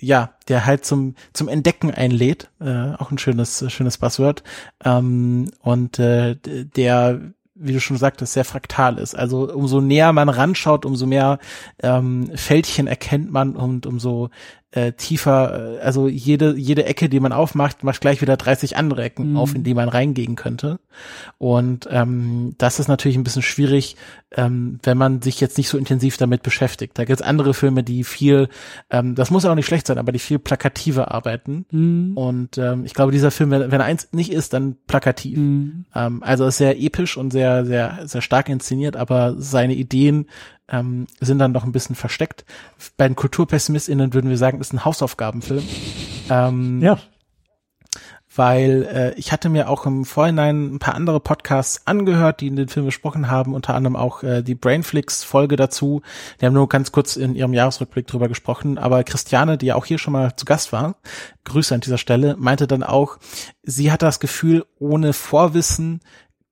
ja, der halt zum zum Entdecken einlädt, äh, auch ein schönes schönes Buzzword. Ähm, und äh, der wie du schon sagtest, sehr fraktal ist. Also umso näher man ranschaut, umso mehr ähm, Fältchen erkennt man und umso äh, tiefer, äh, also jede, jede Ecke, die man aufmacht, macht gleich wieder 30 andere Ecken mhm. auf, in die man reingehen könnte. Und ähm, das ist natürlich ein bisschen schwierig, ähm, wenn man sich jetzt nicht so intensiv damit beschäftigt. Da gibt es andere Filme, die viel, ähm, das muss auch nicht schlecht sein, aber die viel plakativer arbeiten. Mhm. Und ähm, ich glaube, dieser Film, wenn, wenn er eins nicht ist, dann plakativ. Mhm. Ähm, also ist sehr episch und sehr, sehr, sehr stark inszeniert, aber seine Ideen ähm, sind dann noch ein bisschen versteckt. Bei den KulturpessimistInnen würden wir sagen, ist ein Hausaufgabenfilm. ähm, ja. Weil äh, ich hatte mir auch im Vorhinein ein paar andere Podcasts angehört, die in den Film besprochen haben, unter anderem auch äh, die Brainflix-Folge dazu. Die haben nur ganz kurz in ihrem Jahresrückblick drüber gesprochen. Aber Christiane, die ja auch hier schon mal zu Gast war, Grüße an dieser Stelle, meinte dann auch, sie hat das Gefühl, ohne Vorwissen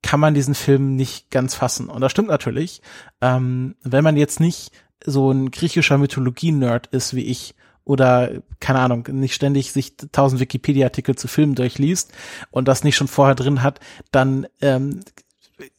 kann man diesen Film nicht ganz fassen. Und das stimmt natürlich. Ähm, wenn man jetzt nicht so ein griechischer Mythologie-Nerd ist wie ich oder keine Ahnung, nicht ständig sich tausend Wikipedia-Artikel zu Filmen durchliest und das nicht schon vorher drin hat, dann ähm,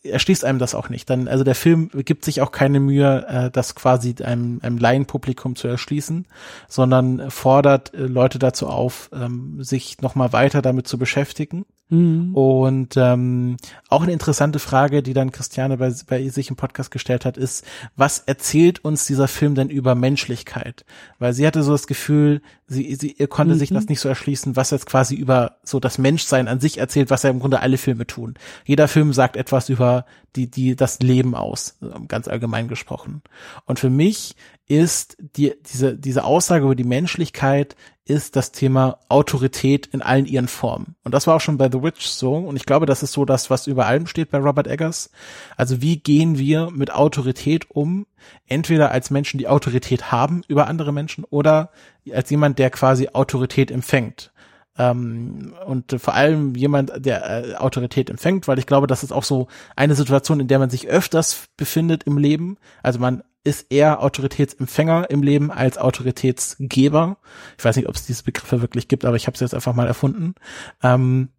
erschließt einem das auch nicht. Dann, also der Film gibt sich auch keine Mühe, äh, das quasi einem, einem Laienpublikum zu erschließen, sondern fordert äh, Leute dazu auf, ähm, sich nochmal weiter damit zu beschäftigen. Mhm. Und ähm, auch eine interessante Frage, die dann Christiane bei, bei sich im Podcast gestellt hat, ist, was erzählt uns dieser Film denn über Menschlichkeit? Weil sie hatte so das Gefühl, sie, sie ihr konnte mhm. sich das nicht so erschließen, was jetzt quasi über so das Menschsein an sich erzählt, was ja im Grunde alle Filme tun. Jeder Film sagt etwas was über die, die, das Leben aus, ganz allgemein gesprochen. Und für mich ist die, diese, diese Aussage über die Menschlichkeit ist das Thema Autorität in allen ihren Formen. Und das war auch schon bei The Witch so. Und ich glaube, das ist so das, was über allem steht bei Robert Eggers. Also wie gehen wir mit Autorität um? Entweder als Menschen, die Autorität haben über andere Menschen oder als jemand, der quasi Autorität empfängt. Ähm, und vor allem jemand, der äh, Autorität empfängt, weil ich glaube, das ist auch so eine Situation, in der man sich öfters befindet im Leben. Also man ist eher Autoritätsempfänger im Leben als Autoritätsgeber. Ich weiß nicht, ob es diese Begriffe wirklich gibt, aber ich habe es jetzt einfach mal erfunden. Ähm,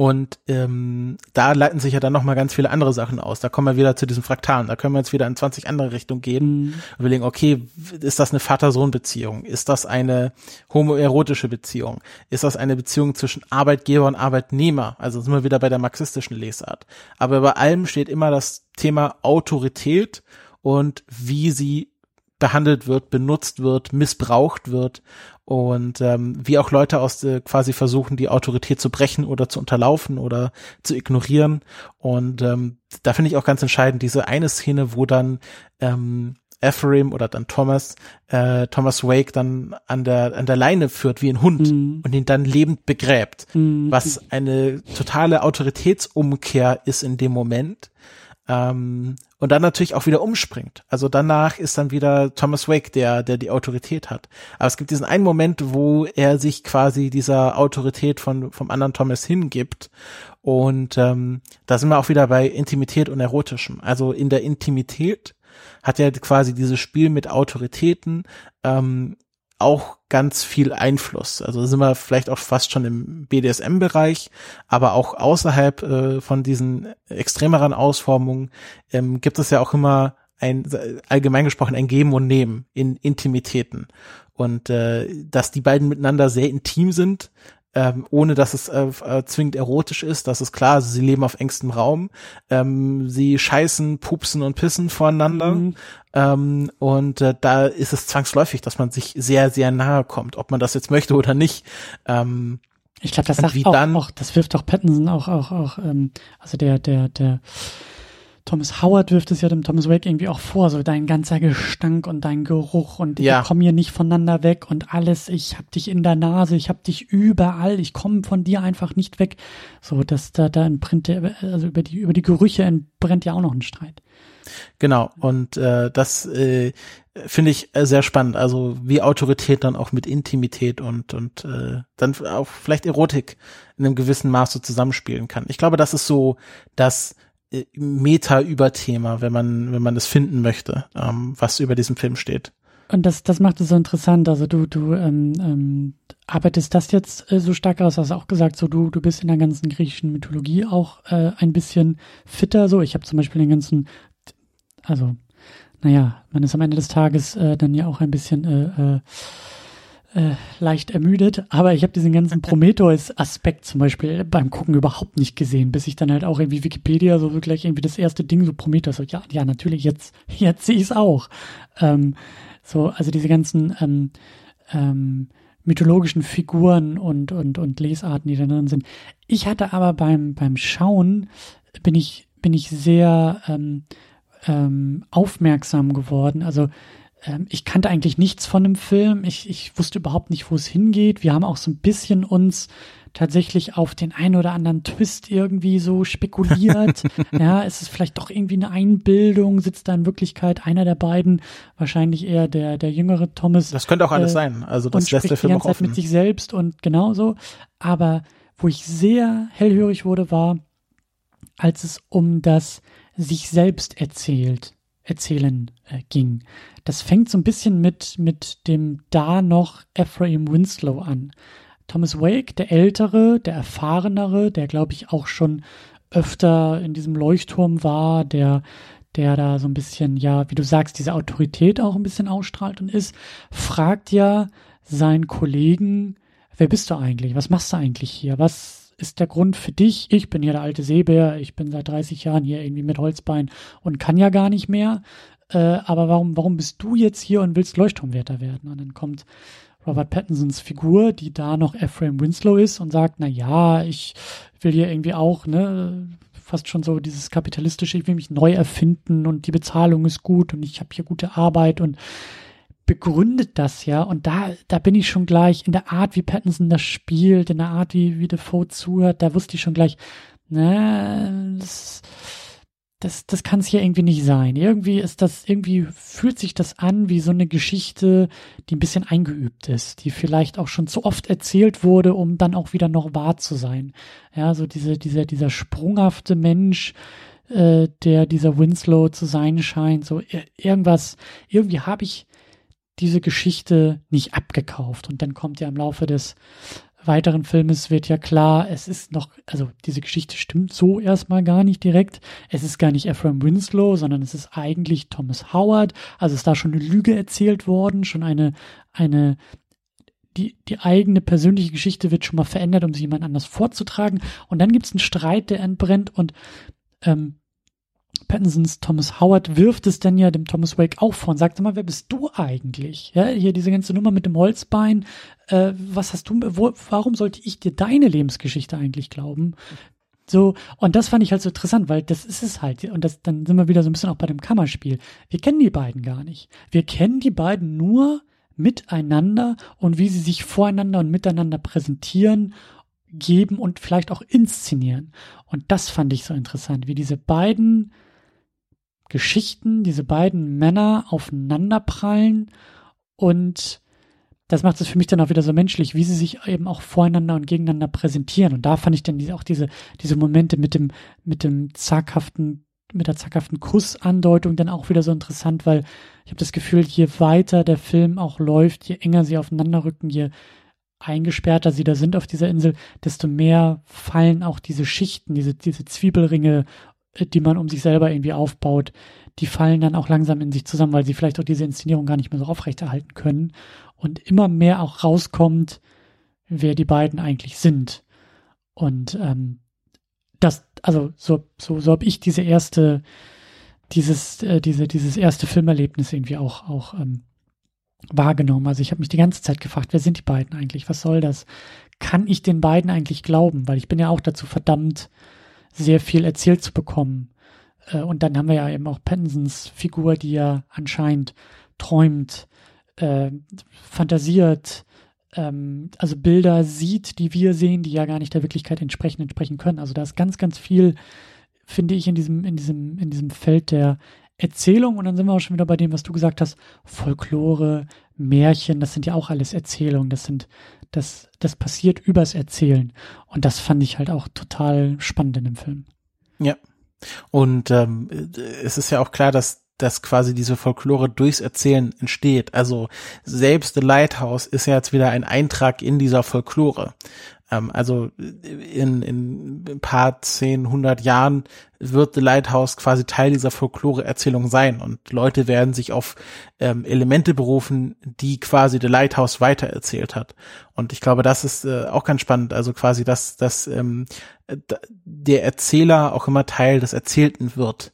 und ähm, da leiten sich ja dann nochmal ganz viele andere Sachen aus. Da kommen wir wieder zu diesem Fraktalen. Da können wir jetzt wieder in 20 andere Richtungen gehen. Mhm. Und überlegen, okay, ist das eine Vater-Sohn-Beziehung? Ist das eine homoerotische Beziehung? Ist das eine Beziehung zwischen Arbeitgeber und Arbeitnehmer? Also sind wir wieder bei der marxistischen Lesart. Aber über allem steht immer das Thema Autorität und wie sie behandelt wird, benutzt wird, missbraucht wird und ähm, wie auch Leute aus äh, quasi versuchen, die Autorität zu brechen oder zu unterlaufen oder zu ignorieren. Und ähm, da finde ich auch ganz entscheidend diese eine Szene, wo dann ähm, Ephraim oder dann Thomas, äh, Thomas Wake dann an der, an der Leine führt wie ein Hund mhm. und ihn dann lebend begräbt, mhm. was eine totale Autoritätsumkehr ist in dem Moment. Ähm, und dann natürlich auch wieder umspringt. Also danach ist dann wieder Thomas Wake, der, der die Autorität hat. Aber es gibt diesen einen Moment, wo er sich quasi dieser Autorität von, vom anderen Thomas hingibt. Und ähm, da sind wir auch wieder bei Intimität und Erotischem. Also in der Intimität hat er quasi dieses Spiel mit Autoritäten ähm, auch ganz viel Einfluss. Also sind wir vielleicht auch fast schon im BDSM-Bereich, aber auch außerhalb äh, von diesen extremeren Ausformungen ähm, gibt es ja auch immer ein allgemein gesprochen ein Geben und Nehmen in Intimitäten und äh, dass die beiden miteinander sehr intim sind, ähm, ohne dass es äh, äh, zwingend erotisch ist. Das ist klar. Also sie leben auf engstem Raum. Ähm, sie scheißen, pupsen und pissen voreinander. Mhm. Ähm, und äh, da ist es zwangsläufig, dass man sich sehr, sehr nahe kommt, ob man das jetzt möchte oder nicht. Ähm,
ich glaube, das sagt auch, auch, das wirft auch Pattinson auch, auch, auch, ähm, also der, der, der Thomas Howard wirft es ja dem Thomas Wake irgendwie auch vor, so dein ganzer Gestank und dein Geruch und ja. wir kommen hier nicht voneinander weg und alles, ich hab dich in der Nase, ich hab dich überall, ich komme von dir einfach nicht weg. So, dass da, da entbrennt der, also über die, über die Gerüche entbrennt ja auch noch ein Streit.
Genau, und äh, das äh, finde ich äh, sehr spannend. Also wie Autorität dann auch mit Intimität und und äh, dann auch vielleicht Erotik in einem gewissen Maße zusammenspielen kann. Ich glaube, das ist so das äh, Meta-Überthema, wenn man, wenn man es finden möchte, ähm, was über diesem Film steht.
Und das, das macht es so interessant. Also du, du ähm, ähm, arbeitest das jetzt äh, so stark aus, hast auch gesagt, so du, du bist in der ganzen griechischen Mythologie auch äh, ein bisschen fitter. So, ich habe zum Beispiel den ganzen, also, naja, man ist am Ende des Tages äh, dann ja auch ein bisschen äh, äh, äh, leicht ermüdet, aber ich habe diesen ganzen Prometheus-Aspekt zum Beispiel beim Gucken überhaupt nicht gesehen, bis ich dann halt auch irgendwie Wikipedia so wirklich irgendwie das erste Ding so Prometheus, so, ja, ja, natürlich, jetzt, [LAUGHS] jetzt sehe ich es auch. Ähm, so, also diese ganzen ähm, ähm, mythologischen Figuren und, und, und Lesarten, die da drin sind. Ich hatte aber beim, beim Schauen bin ich, bin ich sehr ähm, ähm, aufmerksam geworden. Also ähm, ich kannte eigentlich nichts von dem Film. Ich, ich wusste überhaupt nicht, wo es hingeht. Wir haben auch so ein bisschen uns tatsächlich auf den einen oder anderen Twist irgendwie so spekuliert. [LAUGHS] ja, ist es vielleicht doch irgendwie eine Einbildung? Sitzt da in Wirklichkeit einer der beiden, wahrscheinlich eher der, der jüngere Thomas?
Das könnte auch alles äh, sein. Also das lässt der Film
die ganze
auch offen.
mit sich selbst und genauso. Aber wo ich sehr hellhörig wurde, war, als es um das sich selbst erzählt erzählen äh, ging. Das fängt so ein bisschen mit, mit dem da noch Ephraim Winslow an. Thomas Wake, der Ältere, der Erfahrenere, der glaube ich auch schon öfter in diesem Leuchtturm war, der, der da so ein bisschen, ja, wie du sagst, diese Autorität auch ein bisschen ausstrahlt und ist, fragt ja seinen Kollegen, wer bist du eigentlich? Was machst du eigentlich hier? Was, ist der Grund für dich, ich bin hier der alte Seebär, ich bin seit 30 Jahren hier irgendwie mit Holzbein und kann ja gar nicht mehr. Äh, aber warum, warum bist du jetzt hier und willst Leuchtturmwärter werden? Und dann kommt Robert Pattinsons Figur, die da noch Ephraim Winslow ist und sagt, na ja, ich will hier irgendwie auch, ne, fast schon so dieses kapitalistische, ich will mich neu erfinden und die Bezahlung ist gut und ich habe hier gute Arbeit und begründet das ja. Und da, da bin ich schon gleich in der Art, wie Pattinson das spielt, in der Art, wie, wie Defoe zuhört, da wusste ich schon gleich, ne, das, das, das kann es hier irgendwie nicht sein. Irgendwie ist das, irgendwie fühlt sich das an wie so eine Geschichte, die ein bisschen eingeübt ist, die vielleicht auch schon zu oft erzählt wurde, um dann auch wieder noch wahr zu sein. Ja, so diese, dieser, dieser sprunghafte Mensch, äh, der dieser Winslow zu sein scheint, so irgendwas, irgendwie habe ich diese Geschichte nicht abgekauft. Und dann kommt ja im Laufe des weiteren Filmes wird ja klar, es ist noch, also diese Geschichte stimmt so erstmal gar nicht direkt. Es ist gar nicht Ephraim Winslow, sondern es ist eigentlich Thomas Howard. Also ist da schon eine Lüge erzählt worden, schon eine, eine, die, die eigene persönliche Geschichte wird schon mal verändert, um sie jemand anders vorzutragen. Und dann gibt es einen Streit, der entbrennt und ähm, Pattinsons Thomas Howard wirft es dann ja dem Thomas Wake auch vor und sagt, mal, wer bist du eigentlich? Ja, hier diese ganze Nummer mit dem Holzbein, äh, was hast du, wo, warum sollte ich dir deine Lebensgeschichte eigentlich glauben? So, und das fand ich halt so interessant, weil das ist es halt. Und das, dann sind wir wieder so ein bisschen auch bei dem Kammerspiel. Wir kennen die beiden gar nicht. Wir kennen die beiden nur miteinander und wie sie sich voreinander und miteinander präsentieren, geben und vielleicht auch inszenieren. Und das fand ich so interessant, wie diese beiden Geschichten, diese beiden Männer aufeinanderprallen und das macht es für mich dann auch wieder so menschlich, wie sie sich eben auch voreinander und gegeneinander präsentieren. Und da fand ich dann auch diese, diese Momente mit dem, mit dem zaghaften, mit der zaghaften Kussandeutung dann auch wieder so interessant, weil ich habe das Gefühl, je weiter der Film auch läuft, je enger sie aufeinander rücken, je eingesperrter sie da sind auf dieser Insel, desto mehr fallen auch diese Schichten, diese, diese Zwiebelringe die man um sich selber irgendwie aufbaut, die fallen dann auch langsam in sich zusammen, weil sie vielleicht auch diese Inszenierung gar nicht mehr so aufrechterhalten können und immer mehr auch rauskommt, wer die beiden eigentlich sind. Und ähm, das, also so, so, so habe ich diese erste, dieses, äh, diese, dieses erste Filmerlebnis irgendwie auch, auch ähm, wahrgenommen. Also ich habe mich die ganze Zeit gefragt, wer sind die beiden eigentlich? Was soll das? Kann ich den beiden eigentlich glauben? Weil ich bin ja auch dazu verdammt, sehr viel erzählt zu bekommen. Äh, und dann haben wir ja eben auch Pattinsons Figur, die ja anscheinend träumt, äh, fantasiert, ähm, also Bilder sieht, die wir sehen, die ja gar nicht der Wirklichkeit entsprechen, entsprechen können. Also da ist ganz, ganz viel, finde ich, in diesem, in diesem, in diesem Feld der Erzählung. Und dann sind wir auch schon wieder bei dem, was du gesagt hast, Folklore, Märchen, das sind ja auch alles Erzählungen. Das sind das, das passiert übers Erzählen. Und das fand ich halt auch total spannend in dem Film.
Ja. Und ähm, es ist ja auch klar, dass dass quasi diese Folklore durchs Erzählen entsteht. Also selbst The Lighthouse ist ja jetzt wieder ein Eintrag in dieser Folklore. Ähm, also in, in ein paar zehn, hundert Jahren wird The Lighthouse quasi Teil dieser Folklore-Erzählung sein und Leute werden sich auf ähm, Elemente berufen, die quasi The Lighthouse weitererzählt hat. Und ich glaube, das ist äh, auch ganz spannend. Also quasi, dass, dass ähm, der Erzähler auch immer Teil des Erzählten wird.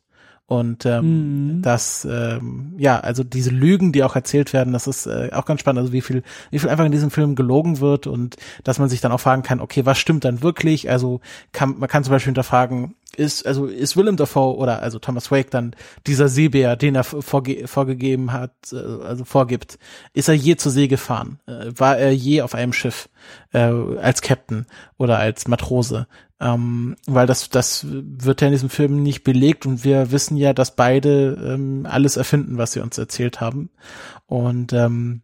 Und ähm, mhm. das, ähm, ja, also diese Lügen, die auch erzählt werden, das ist äh, auch ganz spannend, also wie viel, wie viel einfach in diesem Film gelogen wird und dass man sich dann auch fragen kann, okay, was stimmt dann wirklich? Also kann, man kann zum Beispiel hinterfragen, ist, also ist Willem Dafoe oder also Thomas Wake dann dieser Seebär, den er vorge vorgegeben hat, äh, also vorgibt, ist er je zur See gefahren? Äh, war er je auf einem Schiff äh, als Captain oder als Matrose? Ähm, weil das, das wird ja in diesem Film nicht belegt und wir wissen ja, dass beide ähm, alles erfinden, was sie uns erzählt haben. Und ähm,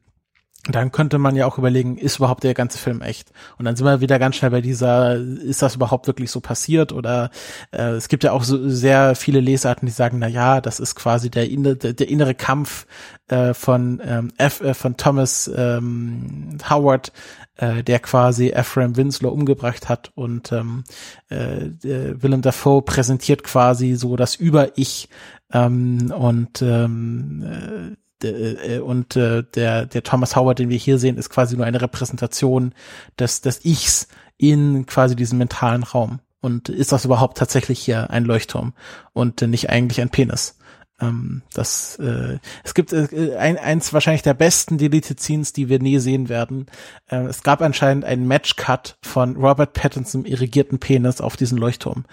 dann könnte man ja auch überlegen, ist überhaupt der ganze Film echt? Und dann sind wir wieder ganz schnell bei dieser, ist das überhaupt wirklich so passiert? Oder äh, es gibt ja auch so sehr viele Lesarten, die sagen, na ja, das ist quasi der, inne, der, innere Kampf äh, von ähm, F, äh, von Thomas ähm, Howard, äh, der quasi Ephraim Winslow umgebracht hat und ähm, äh, Willem Dafoe präsentiert quasi so das Über-Ich ähm, und ähm, äh, äh, und äh, der, der Thomas Howard, den wir hier sehen, ist quasi nur eine Repräsentation des, des Ichs in quasi diesem mentalen Raum. Und ist das überhaupt tatsächlich hier ein Leuchtturm und nicht eigentlich ein Penis? Ähm, das, äh, es gibt äh, ein, eins wahrscheinlich der besten Deleted Scenes, die wir nie sehen werden. Äh, es gab anscheinend einen Match-Cut von Robert Pattinson irrigierten Penis auf diesen Leuchtturm,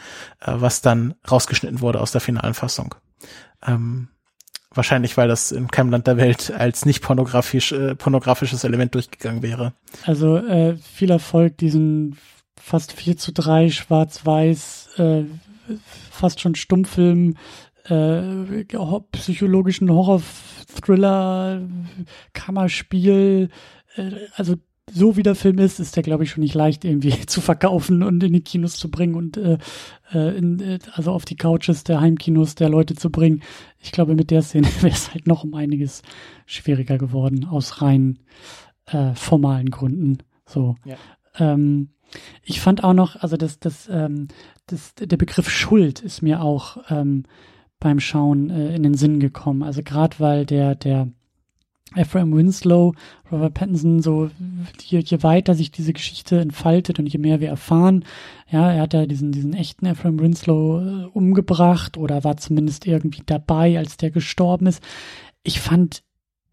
äh, was dann rausgeschnitten wurde aus der finalen Fassung. Ähm, wahrscheinlich, weil das in keinem Land der Welt als nicht pornografisch, äh, pornografisches Element durchgegangen wäre.
Also äh, viel Erfolg, diesen fast 4 zu 3 schwarz-weiß, äh, fast schon Stummfilm äh, psychologischen Horror-Thriller, Kammerspiel, äh, also so wie der Film ist, ist der, glaube ich, schon nicht leicht irgendwie [LAUGHS] zu verkaufen und in die Kinos zu bringen und äh, äh in, äh, also auf die Couches der Heimkinos der Leute zu bringen. Ich glaube, mit der Szene [LAUGHS] wäre es halt noch um einiges schwieriger geworden, aus rein äh, formalen Gründen. So. Ja. Ähm, ich fand auch noch, also das, das, ähm, das, der Begriff Schuld ist mir auch ähm, beim Schauen äh, in den Sinn gekommen. Also gerade weil der, der Ephraim Winslow, Robert Pattinson, so je, je weiter sich diese Geschichte entfaltet und je mehr wir erfahren, ja, er hat ja diesen, diesen echten Ephraim Winslow äh, umgebracht oder war zumindest irgendwie dabei, als der gestorben ist. Ich fand,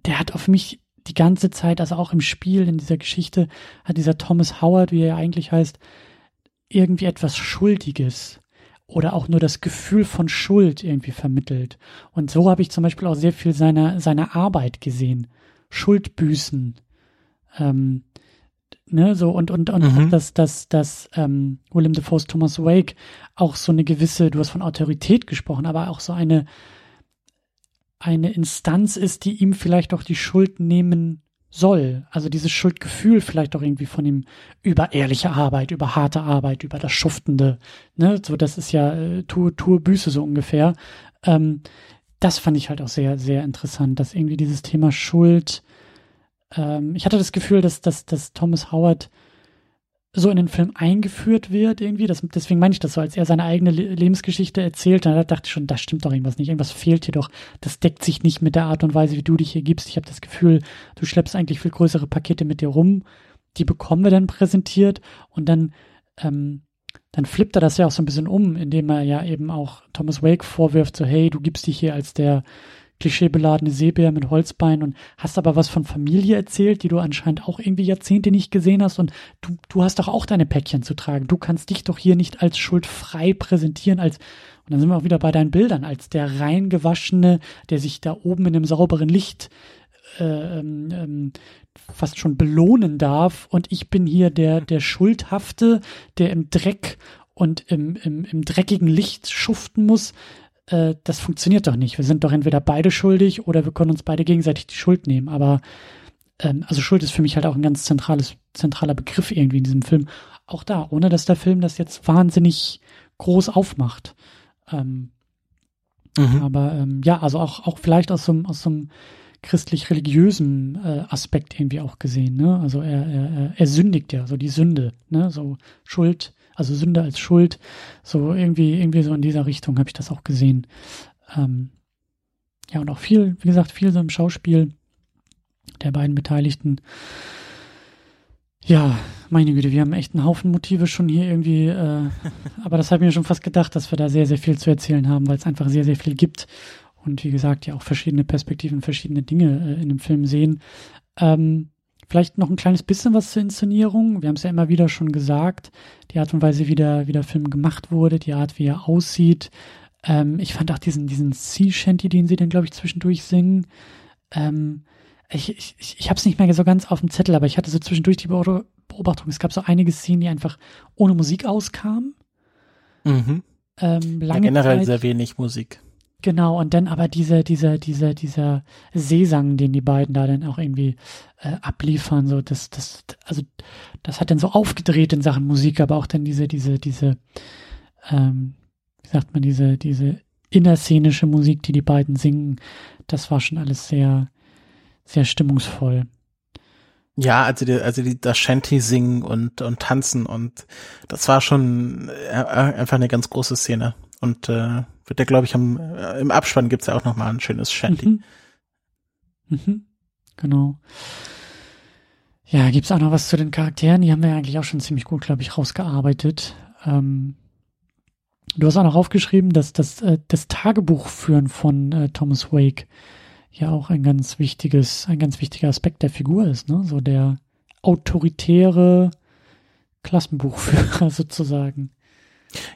der hat auf mich die ganze Zeit, also auch im Spiel, in dieser Geschichte, hat dieser Thomas Howard, wie er eigentlich heißt, irgendwie etwas Schuldiges oder auch nur das Gefühl von Schuld irgendwie vermittelt. Und so habe ich zum Beispiel auch sehr viel seiner, seiner Arbeit gesehen. Schuldbüßen. Ähm, ne, so und, und, und mhm. dass, dass, dass ähm, William Defoe's Thomas Wake auch so eine gewisse, du hast von Autorität gesprochen, aber auch so eine, eine Instanz ist, die ihm vielleicht auch die Schuld nehmen soll. Also dieses Schuldgefühl vielleicht auch irgendwie von ihm über ehrliche Arbeit, über harte Arbeit, über das Schuftende. Ne? So, das ist ja äh, tue, tue Büße so ungefähr. Ähm, das fand ich halt auch sehr, sehr interessant, dass irgendwie dieses Thema Schuld. Ähm, ich hatte das Gefühl, dass, dass, dass Thomas Howard so in den Film eingeführt wird irgendwie. Das, deswegen meine ich das so, als er seine eigene Lebensgeschichte erzählt, dann dachte ich schon, da stimmt doch irgendwas nicht. Irgendwas fehlt hier doch. Das deckt sich nicht mit der Art und Weise, wie du dich hier gibst. Ich habe das Gefühl, du schleppst eigentlich viel größere Pakete mit dir rum. Die bekommen wir dann präsentiert und dann, ähm, dann flippt er das ja auch so ein bisschen um, indem er ja eben auch Thomas Wake vorwirft, so hey, du gibst dich hier als der klischeebeladene Seebär mit Holzbein und hast aber was von Familie erzählt, die du anscheinend auch irgendwie Jahrzehnte nicht gesehen hast und du, du hast doch auch deine Päckchen zu tragen. Du kannst dich doch hier nicht als schuldfrei präsentieren, als, und dann sind wir auch wieder bei deinen Bildern, als der reingewaschene, der sich da oben in dem sauberen Licht äh, ähm, ähm, fast schon belohnen darf und ich bin hier der, der Schuldhafte, der im Dreck und im, im, im dreckigen Licht schuften muss äh, das funktioniert doch nicht. Wir sind doch entweder beide schuldig oder wir können uns beide gegenseitig die Schuld nehmen. Aber ähm, also Schuld ist für mich halt auch ein ganz zentrales, zentraler Begriff irgendwie in diesem Film. Auch da, ohne dass der Film das jetzt wahnsinnig groß aufmacht. Ähm, mhm. Aber ähm, ja, also auch, auch vielleicht aus so, einem aus so einem christlich-religiösen äh, Aspekt irgendwie auch gesehen. Ne? Also er, er, er sündigt ja, so die Sünde, ne? so Schuld also Sünde als Schuld, so irgendwie, irgendwie so in dieser Richtung habe ich das auch gesehen. Ähm, ja, und auch viel, wie gesagt, viel so im Schauspiel der beiden Beteiligten. Ja, meine Güte, wir haben echt einen Haufen Motive schon hier irgendwie, äh, aber das habe ich mir schon fast gedacht, dass wir da sehr, sehr viel zu erzählen haben, weil es einfach sehr, sehr viel gibt. Und wie gesagt, ja auch verschiedene Perspektiven, verschiedene Dinge äh, in dem Film sehen. Ähm, Vielleicht noch ein kleines bisschen was zur Inszenierung. Wir haben es ja immer wieder schon gesagt, die Art und Weise, wie der, wie der Film gemacht wurde, die Art, wie er aussieht. Ähm, ich fand auch diesen, diesen Sea Shanty, den sie dann, glaube ich, zwischendurch singen. Ähm, ich ich, ich, habe es nicht mehr so ganz auf dem Zettel, aber ich hatte so zwischendurch die Beobachtung, es gab so einige Szenen, die einfach ohne Musik auskamen.
Mhm. Ähm, ja, generell Zeit, sehr wenig Musik.
Genau, und dann aber diese, diese, diese, dieser Seesang, den die beiden da dann auch irgendwie äh, abliefern, so das, das, also das hat dann so aufgedreht in Sachen Musik, aber auch dann diese, diese, diese, ähm, wie sagt man, diese, diese innerszenische Musik, die die beiden singen, das war schon alles sehr, sehr stimmungsvoll.
Ja, also die, also die das Shanty singen und und tanzen und das war schon äh, einfach eine ganz große Szene und äh, wird der, glaube ich, am, äh, im Abspann gibt's ja auch nochmal ein schönes Shanty. Mhm.
Mhm. Genau. Ja, gibt's auch noch was zu den Charakteren? Die haben wir ja eigentlich auch schon ziemlich gut, glaube ich, rausgearbeitet. Ähm, Du hast auch noch aufgeschrieben, dass das, äh, das Tagebuchführen von äh, Thomas Wake ja auch ein ganz wichtiges, ein ganz wichtiger Aspekt der Figur ist, ne? So der autoritäre Klassenbuchführer [LAUGHS] sozusagen.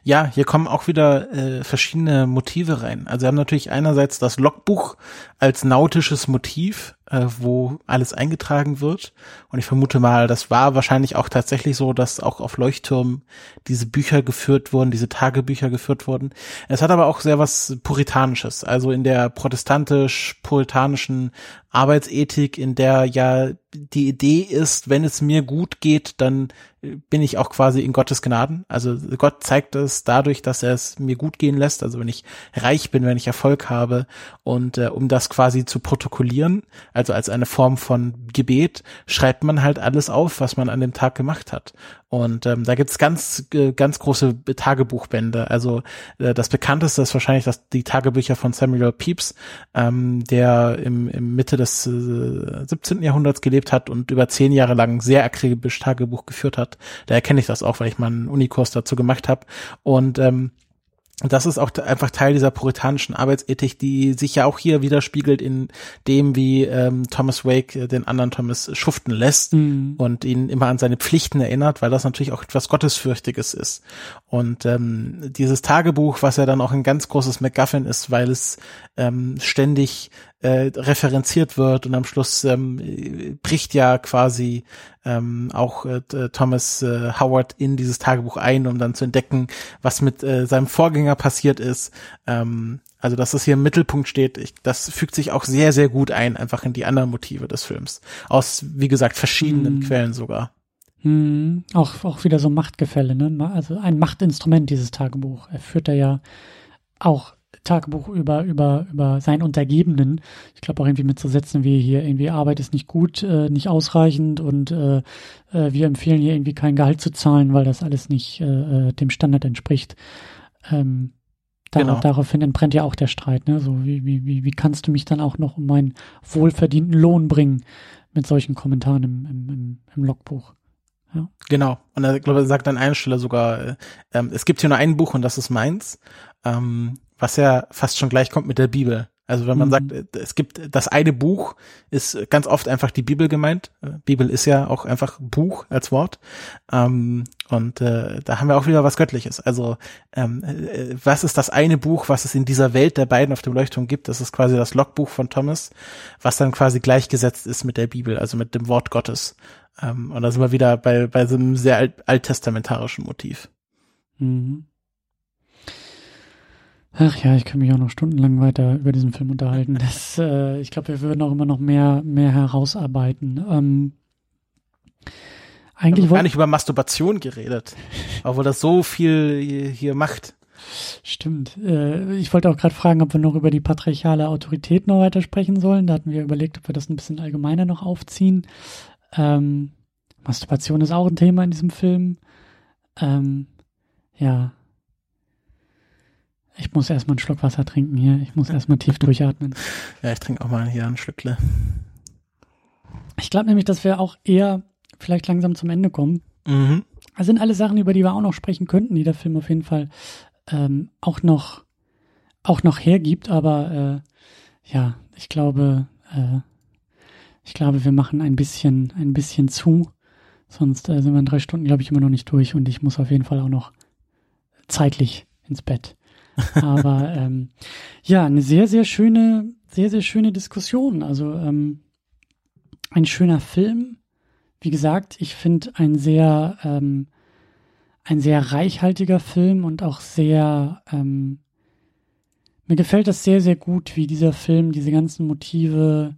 Ja, hier kommen auch wieder äh, verschiedene Motive rein. Also wir haben natürlich einerseits das Logbuch als nautisches Motiv, äh, wo alles eingetragen wird. Und ich vermute mal, das war wahrscheinlich auch tatsächlich so, dass auch auf Leuchttürmen diese Bücher geführt wurden, diese Tagebücher geführt wurden. Es hat aber auch sehr was Puritanisches. Also in der protestantisch-puritanischen Arbeitsethik, in der ja die Idee ist, wenn es mir gut geht, dann bin ich auch quasi in Gottes Gnaden. Also Gott zeigt es dadurch, dass er es mir gut gehen lässt. Also wenn ich reich bin, wenn ich Erfolg habe und äh, um das quasi zu protokollieren, als eine Form von Gebet, schreibt man halt alles auf, was man an dem Tag gemacht hat. Und ähm, da gibt's ganz, äh, ganz große Tagebuchbände. Also äh, das bekannteste ist wahrscheinlich das, die Tagebücher von Samuel Pepys, ähm, der im, im Mitte des äh, 17. Jahrhunderts gelebt hat und über zehn Jahre lang sehr akribisch Tagebuch geführt hat. Daher kenne ich das auch, weil ich mal einen Unikurs dazu gemacht habe. Und ähm, das ist auch einfach Teil dieser puritanischen Arbeitsethik, die sich ja auch hier widerspiegelt in dem, wie ähm, Thomas Wake den anderen Thomas schuften lässt mhm. und ihn immer an seine Pflichten erinnert, weil das natürlich auch etwas Gottesfürchtiges ist. Und ähm, dieses Tagebuch, was ja dann auch ein ganz großes MacGuffin ist, weil es ähm, ständig äh, referenziert wird und am Schluss ähm, bricht ja quasi ähm, auch äh, Thomas äh, Howard in dieses Tagebuch ein, um dann zu entdecken, was mit äh, seinem Vorgänger passiert ist. Ähm, also dass das hier im Mittelpunkt steht, ich, das fügt sich auch sehr, sehr gut ein, einfach in die anderen Motive des Films. Aus, wie gesagt, verschiedenen mhm. Quellen sogar.
Mhm. Auch, auch wieder so Machtgefälle, ne? Also ein Machtinstrument, dieses Tagebuch. Er führt da ja auch Tagebuch über, über, über seinen Untergebenen. Ich glaube auch irgendwie mit so Sätzen wie hier irgendwie Arbeit ist nicht gut, äh, nicht ausreichend und äh, äh, wir empfehlen hier irgendwie kein Gehalt zu zahlen, weil das alles nicht äh, äh dem Standard entspricht. Ähm, dar genau. Daraufhin entbrennt ja auch der Streit, ne? So wie, wie, wie, wie kannst du mich dann auch noch um meinen wohlverdienten Lohn bringen mit solchen Kommentaren im, im, im, im Logbuch?
Ja. Genau. Und er, glaube, er sagt an einer Stelle sogar, äh, ähm, es gibt hier nur ein Buch und das ist meins. Ähm, was ja fast schon gleich kommt mit der Bibel. Also wenn man mhm. sagt, äh, es gibt das eine Buch, ist ganz oft einfach die Bibel gemeint. Äh, Bibel ist ja auch einfach Buch als Wort. Ähm, und äh, da haben wir auch wieder was Göttliches. Also ähm, äh, was ist das eine Buch, was es in dieser Welt der beiden auf dem Leuchtturm gibt? Das ist quasi das Logbuch von Thomas, was dann quasi gleichgesetzt ist mit der Bibel, also mit dem Wort Gottes. Ähm, und da sind wir wieder bei, bei so einem sehr alt, alttestamentarischen Motiv. Mhm.
Ach ja, ich kann mich auch noch stundenlang weiter über diesen Film unterhalten. [LAUGHS] Das, äh, ich glaube, wir würden auch immer noch mehr, mehr herausarbeiten. Ähm,
eigentlich wir haben gar nicht über Masturbation geredet, obwohl das so viel hier macht.
Stimmt. Äh, ich wollte auch gerade fragen, ob wir noch über die patriarchale Autorität noch weiter sprechen sollen. Da hatten wir überlegt, ob wir das ein bisschen allgemeiner noch aufziehen. Ähm, Masturbation ist auch ein Thema in diesem Film. Ähm, ja, ich muss erstmal einen Schluck Wasser trinken hier. Ich muss erstmal tief durchatmen. [LAUGHS]
Ja, ich trinke auch mal hier ein Schlückle.
Ich glaube nämlich, dass wir auch eher vielleicht langsam zum Ende kommen. Mhm. Das sind alle Sachen, über die wir auch noch sprechen könnten, die der Film auf jeden Fall ähm, auch noch auch noch hergibt. Aber äh, ja, ich glaube, äh, ich glaube, wir machen ein bisschen ein bisschen zu. Sonst äh, sind wir in drei Stunden, glaube ich, immer noch nicht durch und ich muss auf jeden Fall auch noch zeitlich ins Bett. Aber ähm, ja, eine sehr, sehr schöne, sehr, sehr schöne Diskussion. Also ähm, ein schöner Film. Wie gesagt, ich finde ein sehr, ähm, ein sehr reichhaltiger Film und auch sehr, ähm, mir gefällt das sehr, sehr gut, wie dieser Film diese ganzen Motive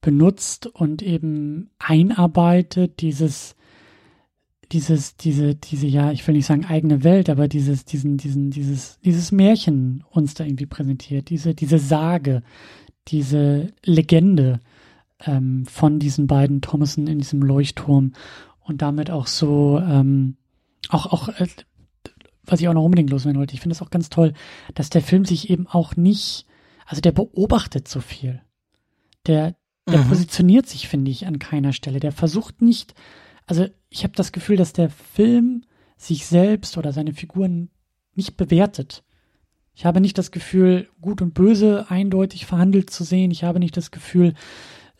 benutzt und eben einarbeitet, dieses dieses, diese, diese, ja, ich will nicht sagen eigene Welt, aber dieses, diesen, diesen, dieses, dieses Märchen uns da irgendwie präsentiert, diese, diese Sage, diese Legende ähm, von diesen beiden Thomason in diesem Leuchtturm und damit auch so, ähm, auch, auch, äh, was ich auch noch unbedingt loswerden wollte, ich finde es auch ganz toll, dass der Film sich eben auch nicht, also der beobachtet so viel. Der, der mhm. positioniert sich, finde ich, an keiner Stelle. Der versucht nicht, also ich habe das Gefühl, dass der Film sich selbst oder seine Figuren nicht bewertet. Ich habe nicht das Gefühl, gut und böse eindeutig verhandelt zu sehen. Ich habe nicht das Gefühl,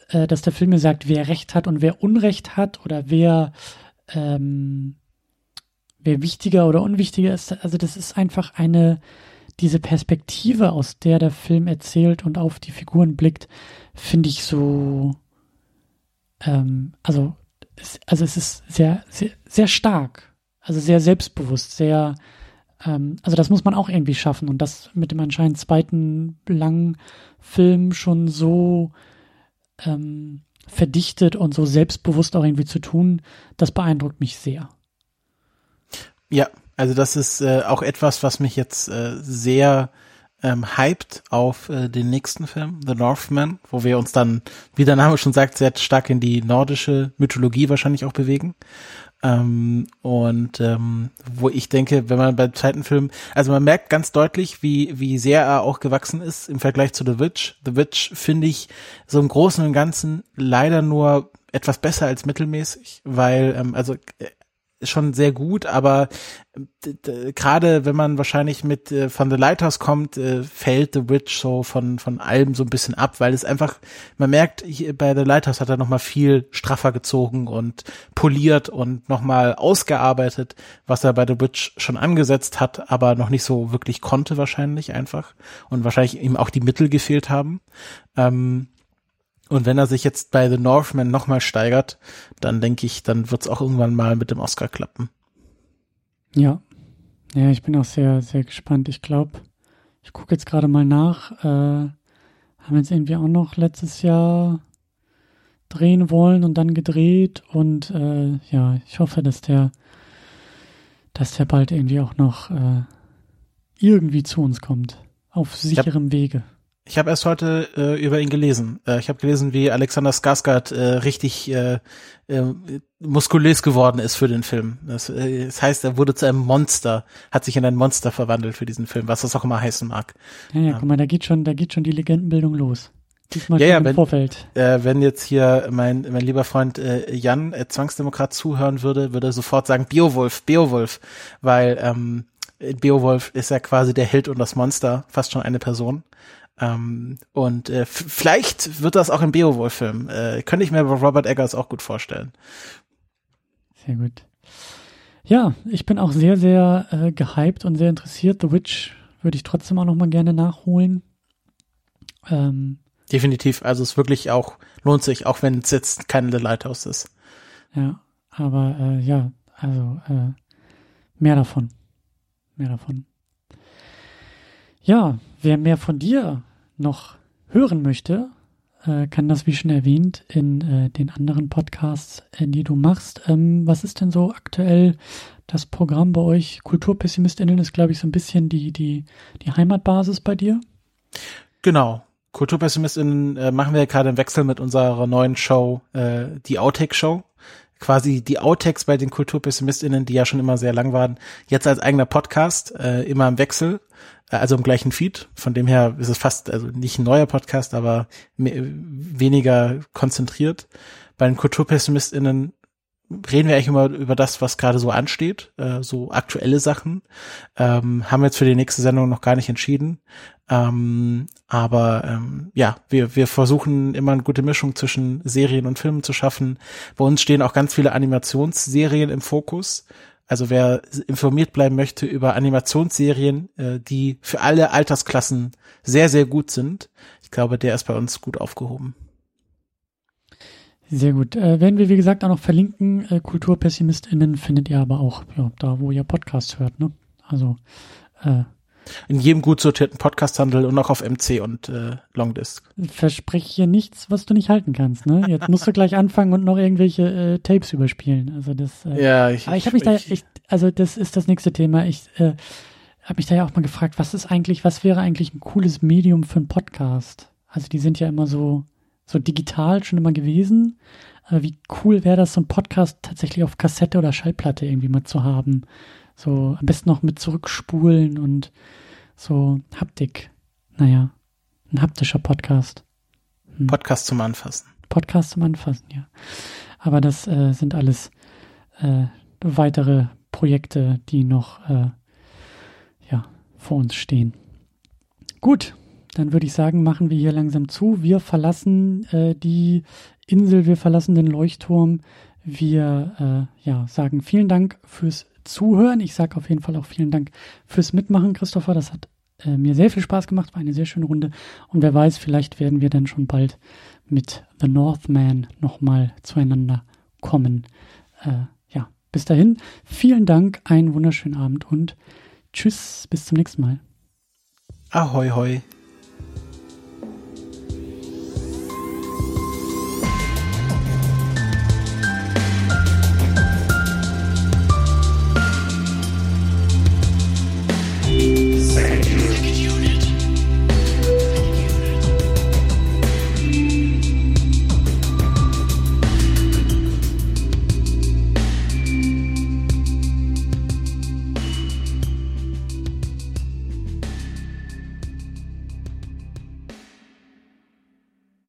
äh, dass der Film mir sagt, wer Recht hat und wer Unrecht hat oder wer, ähm, wer wichtiger oder unwichtiger ist. Also das ist einfach eine, diese Perspektive, aus der der Film erzählt und auf die Figuren blickt, finde ich so, ähm, also, also es ist sehr, sehr, sehr stark, also sehr selbstbewusst, sehr, ähm, also das muss man auch irgendwie schaffen und das mit dem anscheinend zweiten langen Film schon so ähm, verdichtet und so selbstbewusst auch irgendwie zu tun, das beeindruckt mich sehr.
Ja, also das ist äh, auch etwas, was mich jetzt äh, sehr ähm, hyped auf äh, den nächsten Film, The Northman, wo wir uns dann, wie der Name schon sagt, sehr stark in die nordische Mythologie wahrscheinlich auch bewegen. Ähm, und ähm, wo ich denke, wenn man beim zweiten Film, also man merkt ganz deutlich, wie, wie sehr er auch gewachsen ist im Vergleich zu The Witch. The Witch finde ich so im Großen und Ganzen leider nur etwas besser als mittelmäßig, weil, ähm, also äh, schon sehr gut, aber gerade wenn man wahrscheinlich mit äh, von The Lighthouse kommt, äh, fällt The Witch so von von allem so ein bisschen ab, weil es einfach man merkt, hier bei The Lighthouse hat er noch mal viel straffer gezogen und poliert und noch mal ausgearbeitet, was er bei The Witch schon angesetzt hat, aber noch nicht so wirklich konnte wahrscheinlich einfach und wahrscheinlich ihm auch die Mittel gefehlt haben. Ähm, und wenn er sich jetzt bei The Northman nochmal steigert, dann denke ich, dann wird es auch irgendwann mal mit dem Oscar klappen.
Ja. Ja, ich bin auch sehr, sehr gespannt. Ich glaube, ich gucke jetzt gerade mal nach. Äh, haben jetzt irgendwie auch noch letztes Jahr drehen wollen und dann gedreht. Und äh, ja, ich hoffe, dass der, dass der bald irgendwie auch noch äh, irgendwie zu uns kommt. Auf sicherem ja. Wege.
Ich habe erst heute äh, über ihn gelesen. Äh, ich habe gelesen, wie Alexander Skarsgård äh, richtig äh, äh, muskulös geworden ist für den Film. Das, äh, das heißt, er wurde zu einem Monster, hat sich in ein Monster verwandelt für diesen Film, was das auch immer heißen mag.
Ja, ja, guck mal, da geht schon, da geht schon die Legendenbildung los. Diesmal ja, ja, im
wenn,
Vorfeld.
Äh, wenn jetzt hier mein, mein lieber Freund äh, Jan, äh, Zwangsdemokrat, zuhören würde, würde er sofort sagen, Beowulf, Beowulf, weil ähm, Beowulf ist ja quasi der Held und das Monster, fast schon eine Person. Ähm, und äh, vielleicht wird das auch ein Beowulf-Film. Äh, könnte ich mir bei Robert Eggers auch gut vorstellen.
Sehr gut. Ja, ich bin auch sehr, sehr äh, gehypt und sehr interessiert. The Witch würde ich trotzdem auch noch mal gerne nachholen.
Ähm, Definitiv. Also es wirklich auch lohnt sich, auch wenn es jetzt kein The Lighthouse ist.
Ja, aber äh, ja, also äh, mehr davon. Mehr davon. Ja, wer mehr von dir noch hören möchte, äh, kann das, wie schon erwähnt, in äh, den anderen Podcasts, äh, die du machst. Ähm, was ist denn so aktuell das Programm bei euch? KulturpessimistInnen ist, glaube ich, so ein bisschen die, die, die Heimatbasis bei dir.
Genau. KulturpessimistInnen äh, machen wir gerade einen Wechsel mit unserer neuen Show, äh, die Outtake Show. Quasi die Outtakes bei den KulturpessimistInnen, die ja schon immer sehr lang waren, jetzt als eigener Podcast, äh, immer im Wechsel also im gleichen Feed. Von dem her ist es fast, also nicht ein neuer Podcast, aber mehr, weniger konzentriert. Bei den KulturpessimistInnen reden wir eigentlich immer über das, was gerade so ansteht, äh, so aktuelle Sachen. Ähm, haben wir jetzt für die nächste Sendung noch gar nicht entschieden. Ähm, aber ähm, ja, wir, wir versuchen immer eine gute Mischung zwischen Serien und Filmen zu schaffen. Bei uns stehen auch ganz viele Animationsserien im Fokus. Also wer informiert bleiben möchte über Animationsserien, äh, die für alle Altersklassen sehr, sehr gut sind, ich glaube, der ist bei uns gut aufgehoben.
Sehr gut. Äh, werden wir, wie gesagt, auch noch verlinken. Äh, KulturpessimistInnen findet ihr aber auch ja, da, wo ihr Podcast hört. Ne? Also
äh, in jedem gut sortierten Podcasthandel und auch auf MC und äh, Longdisk.
Versprich hier nichts, was du nicht halten kannst. Ne? Jetzt musst du gleich anfangen und noch irgendwelche äh, Tapes überspielen. Also das. Äh,
ja, ich.
Aber ich habe mich ich, da, ich, also das ist das nächste Thema. Ich äh, habe mich da ja auch mal gefragt, was ist eigentlich, was wäre eigentlich ein cooles Medium für einen Podcast? Also die sind ja immer so so digital schon immer gewesen. Aber wie cool wäre das, so ein Podcast tatsächlich auf Kassette oder Schallplatte irgendwie mal zu haben? So am besten noch mit zurückspulen und so Haptik. Naja, ein haptischer Podcast.
Hm. Podcast zum Anfassen.
Podcast zum Anfassen, ja. Aber das äh, sind alles äh, weitere Projekte, die noch, äh, ja, vor uns stehen. Gut, dann würde ich sagen, machen wir hier langsam zu. Wir verlassen äh, die Insel, wir verlassen den Leuchtturm. Wir äh, ja, sagen vielen Dank fürs Zuhören. Ich sage auf jeden Fall auch vielen Dank fürs Mitmachen, Christopher. Das hat äh, mir sehr viel Spaß gemacht, war eine sehr schöne Runde. Und wer weiß, vielleicht werden wir dann schon bald mit The Northman nochmal zueinander kommen. Äh, ja, bis dahin, vielen Dank, einen wunderschönen Abend und tschüss, bis zum nächsten Mal.
Ahoi, hoi.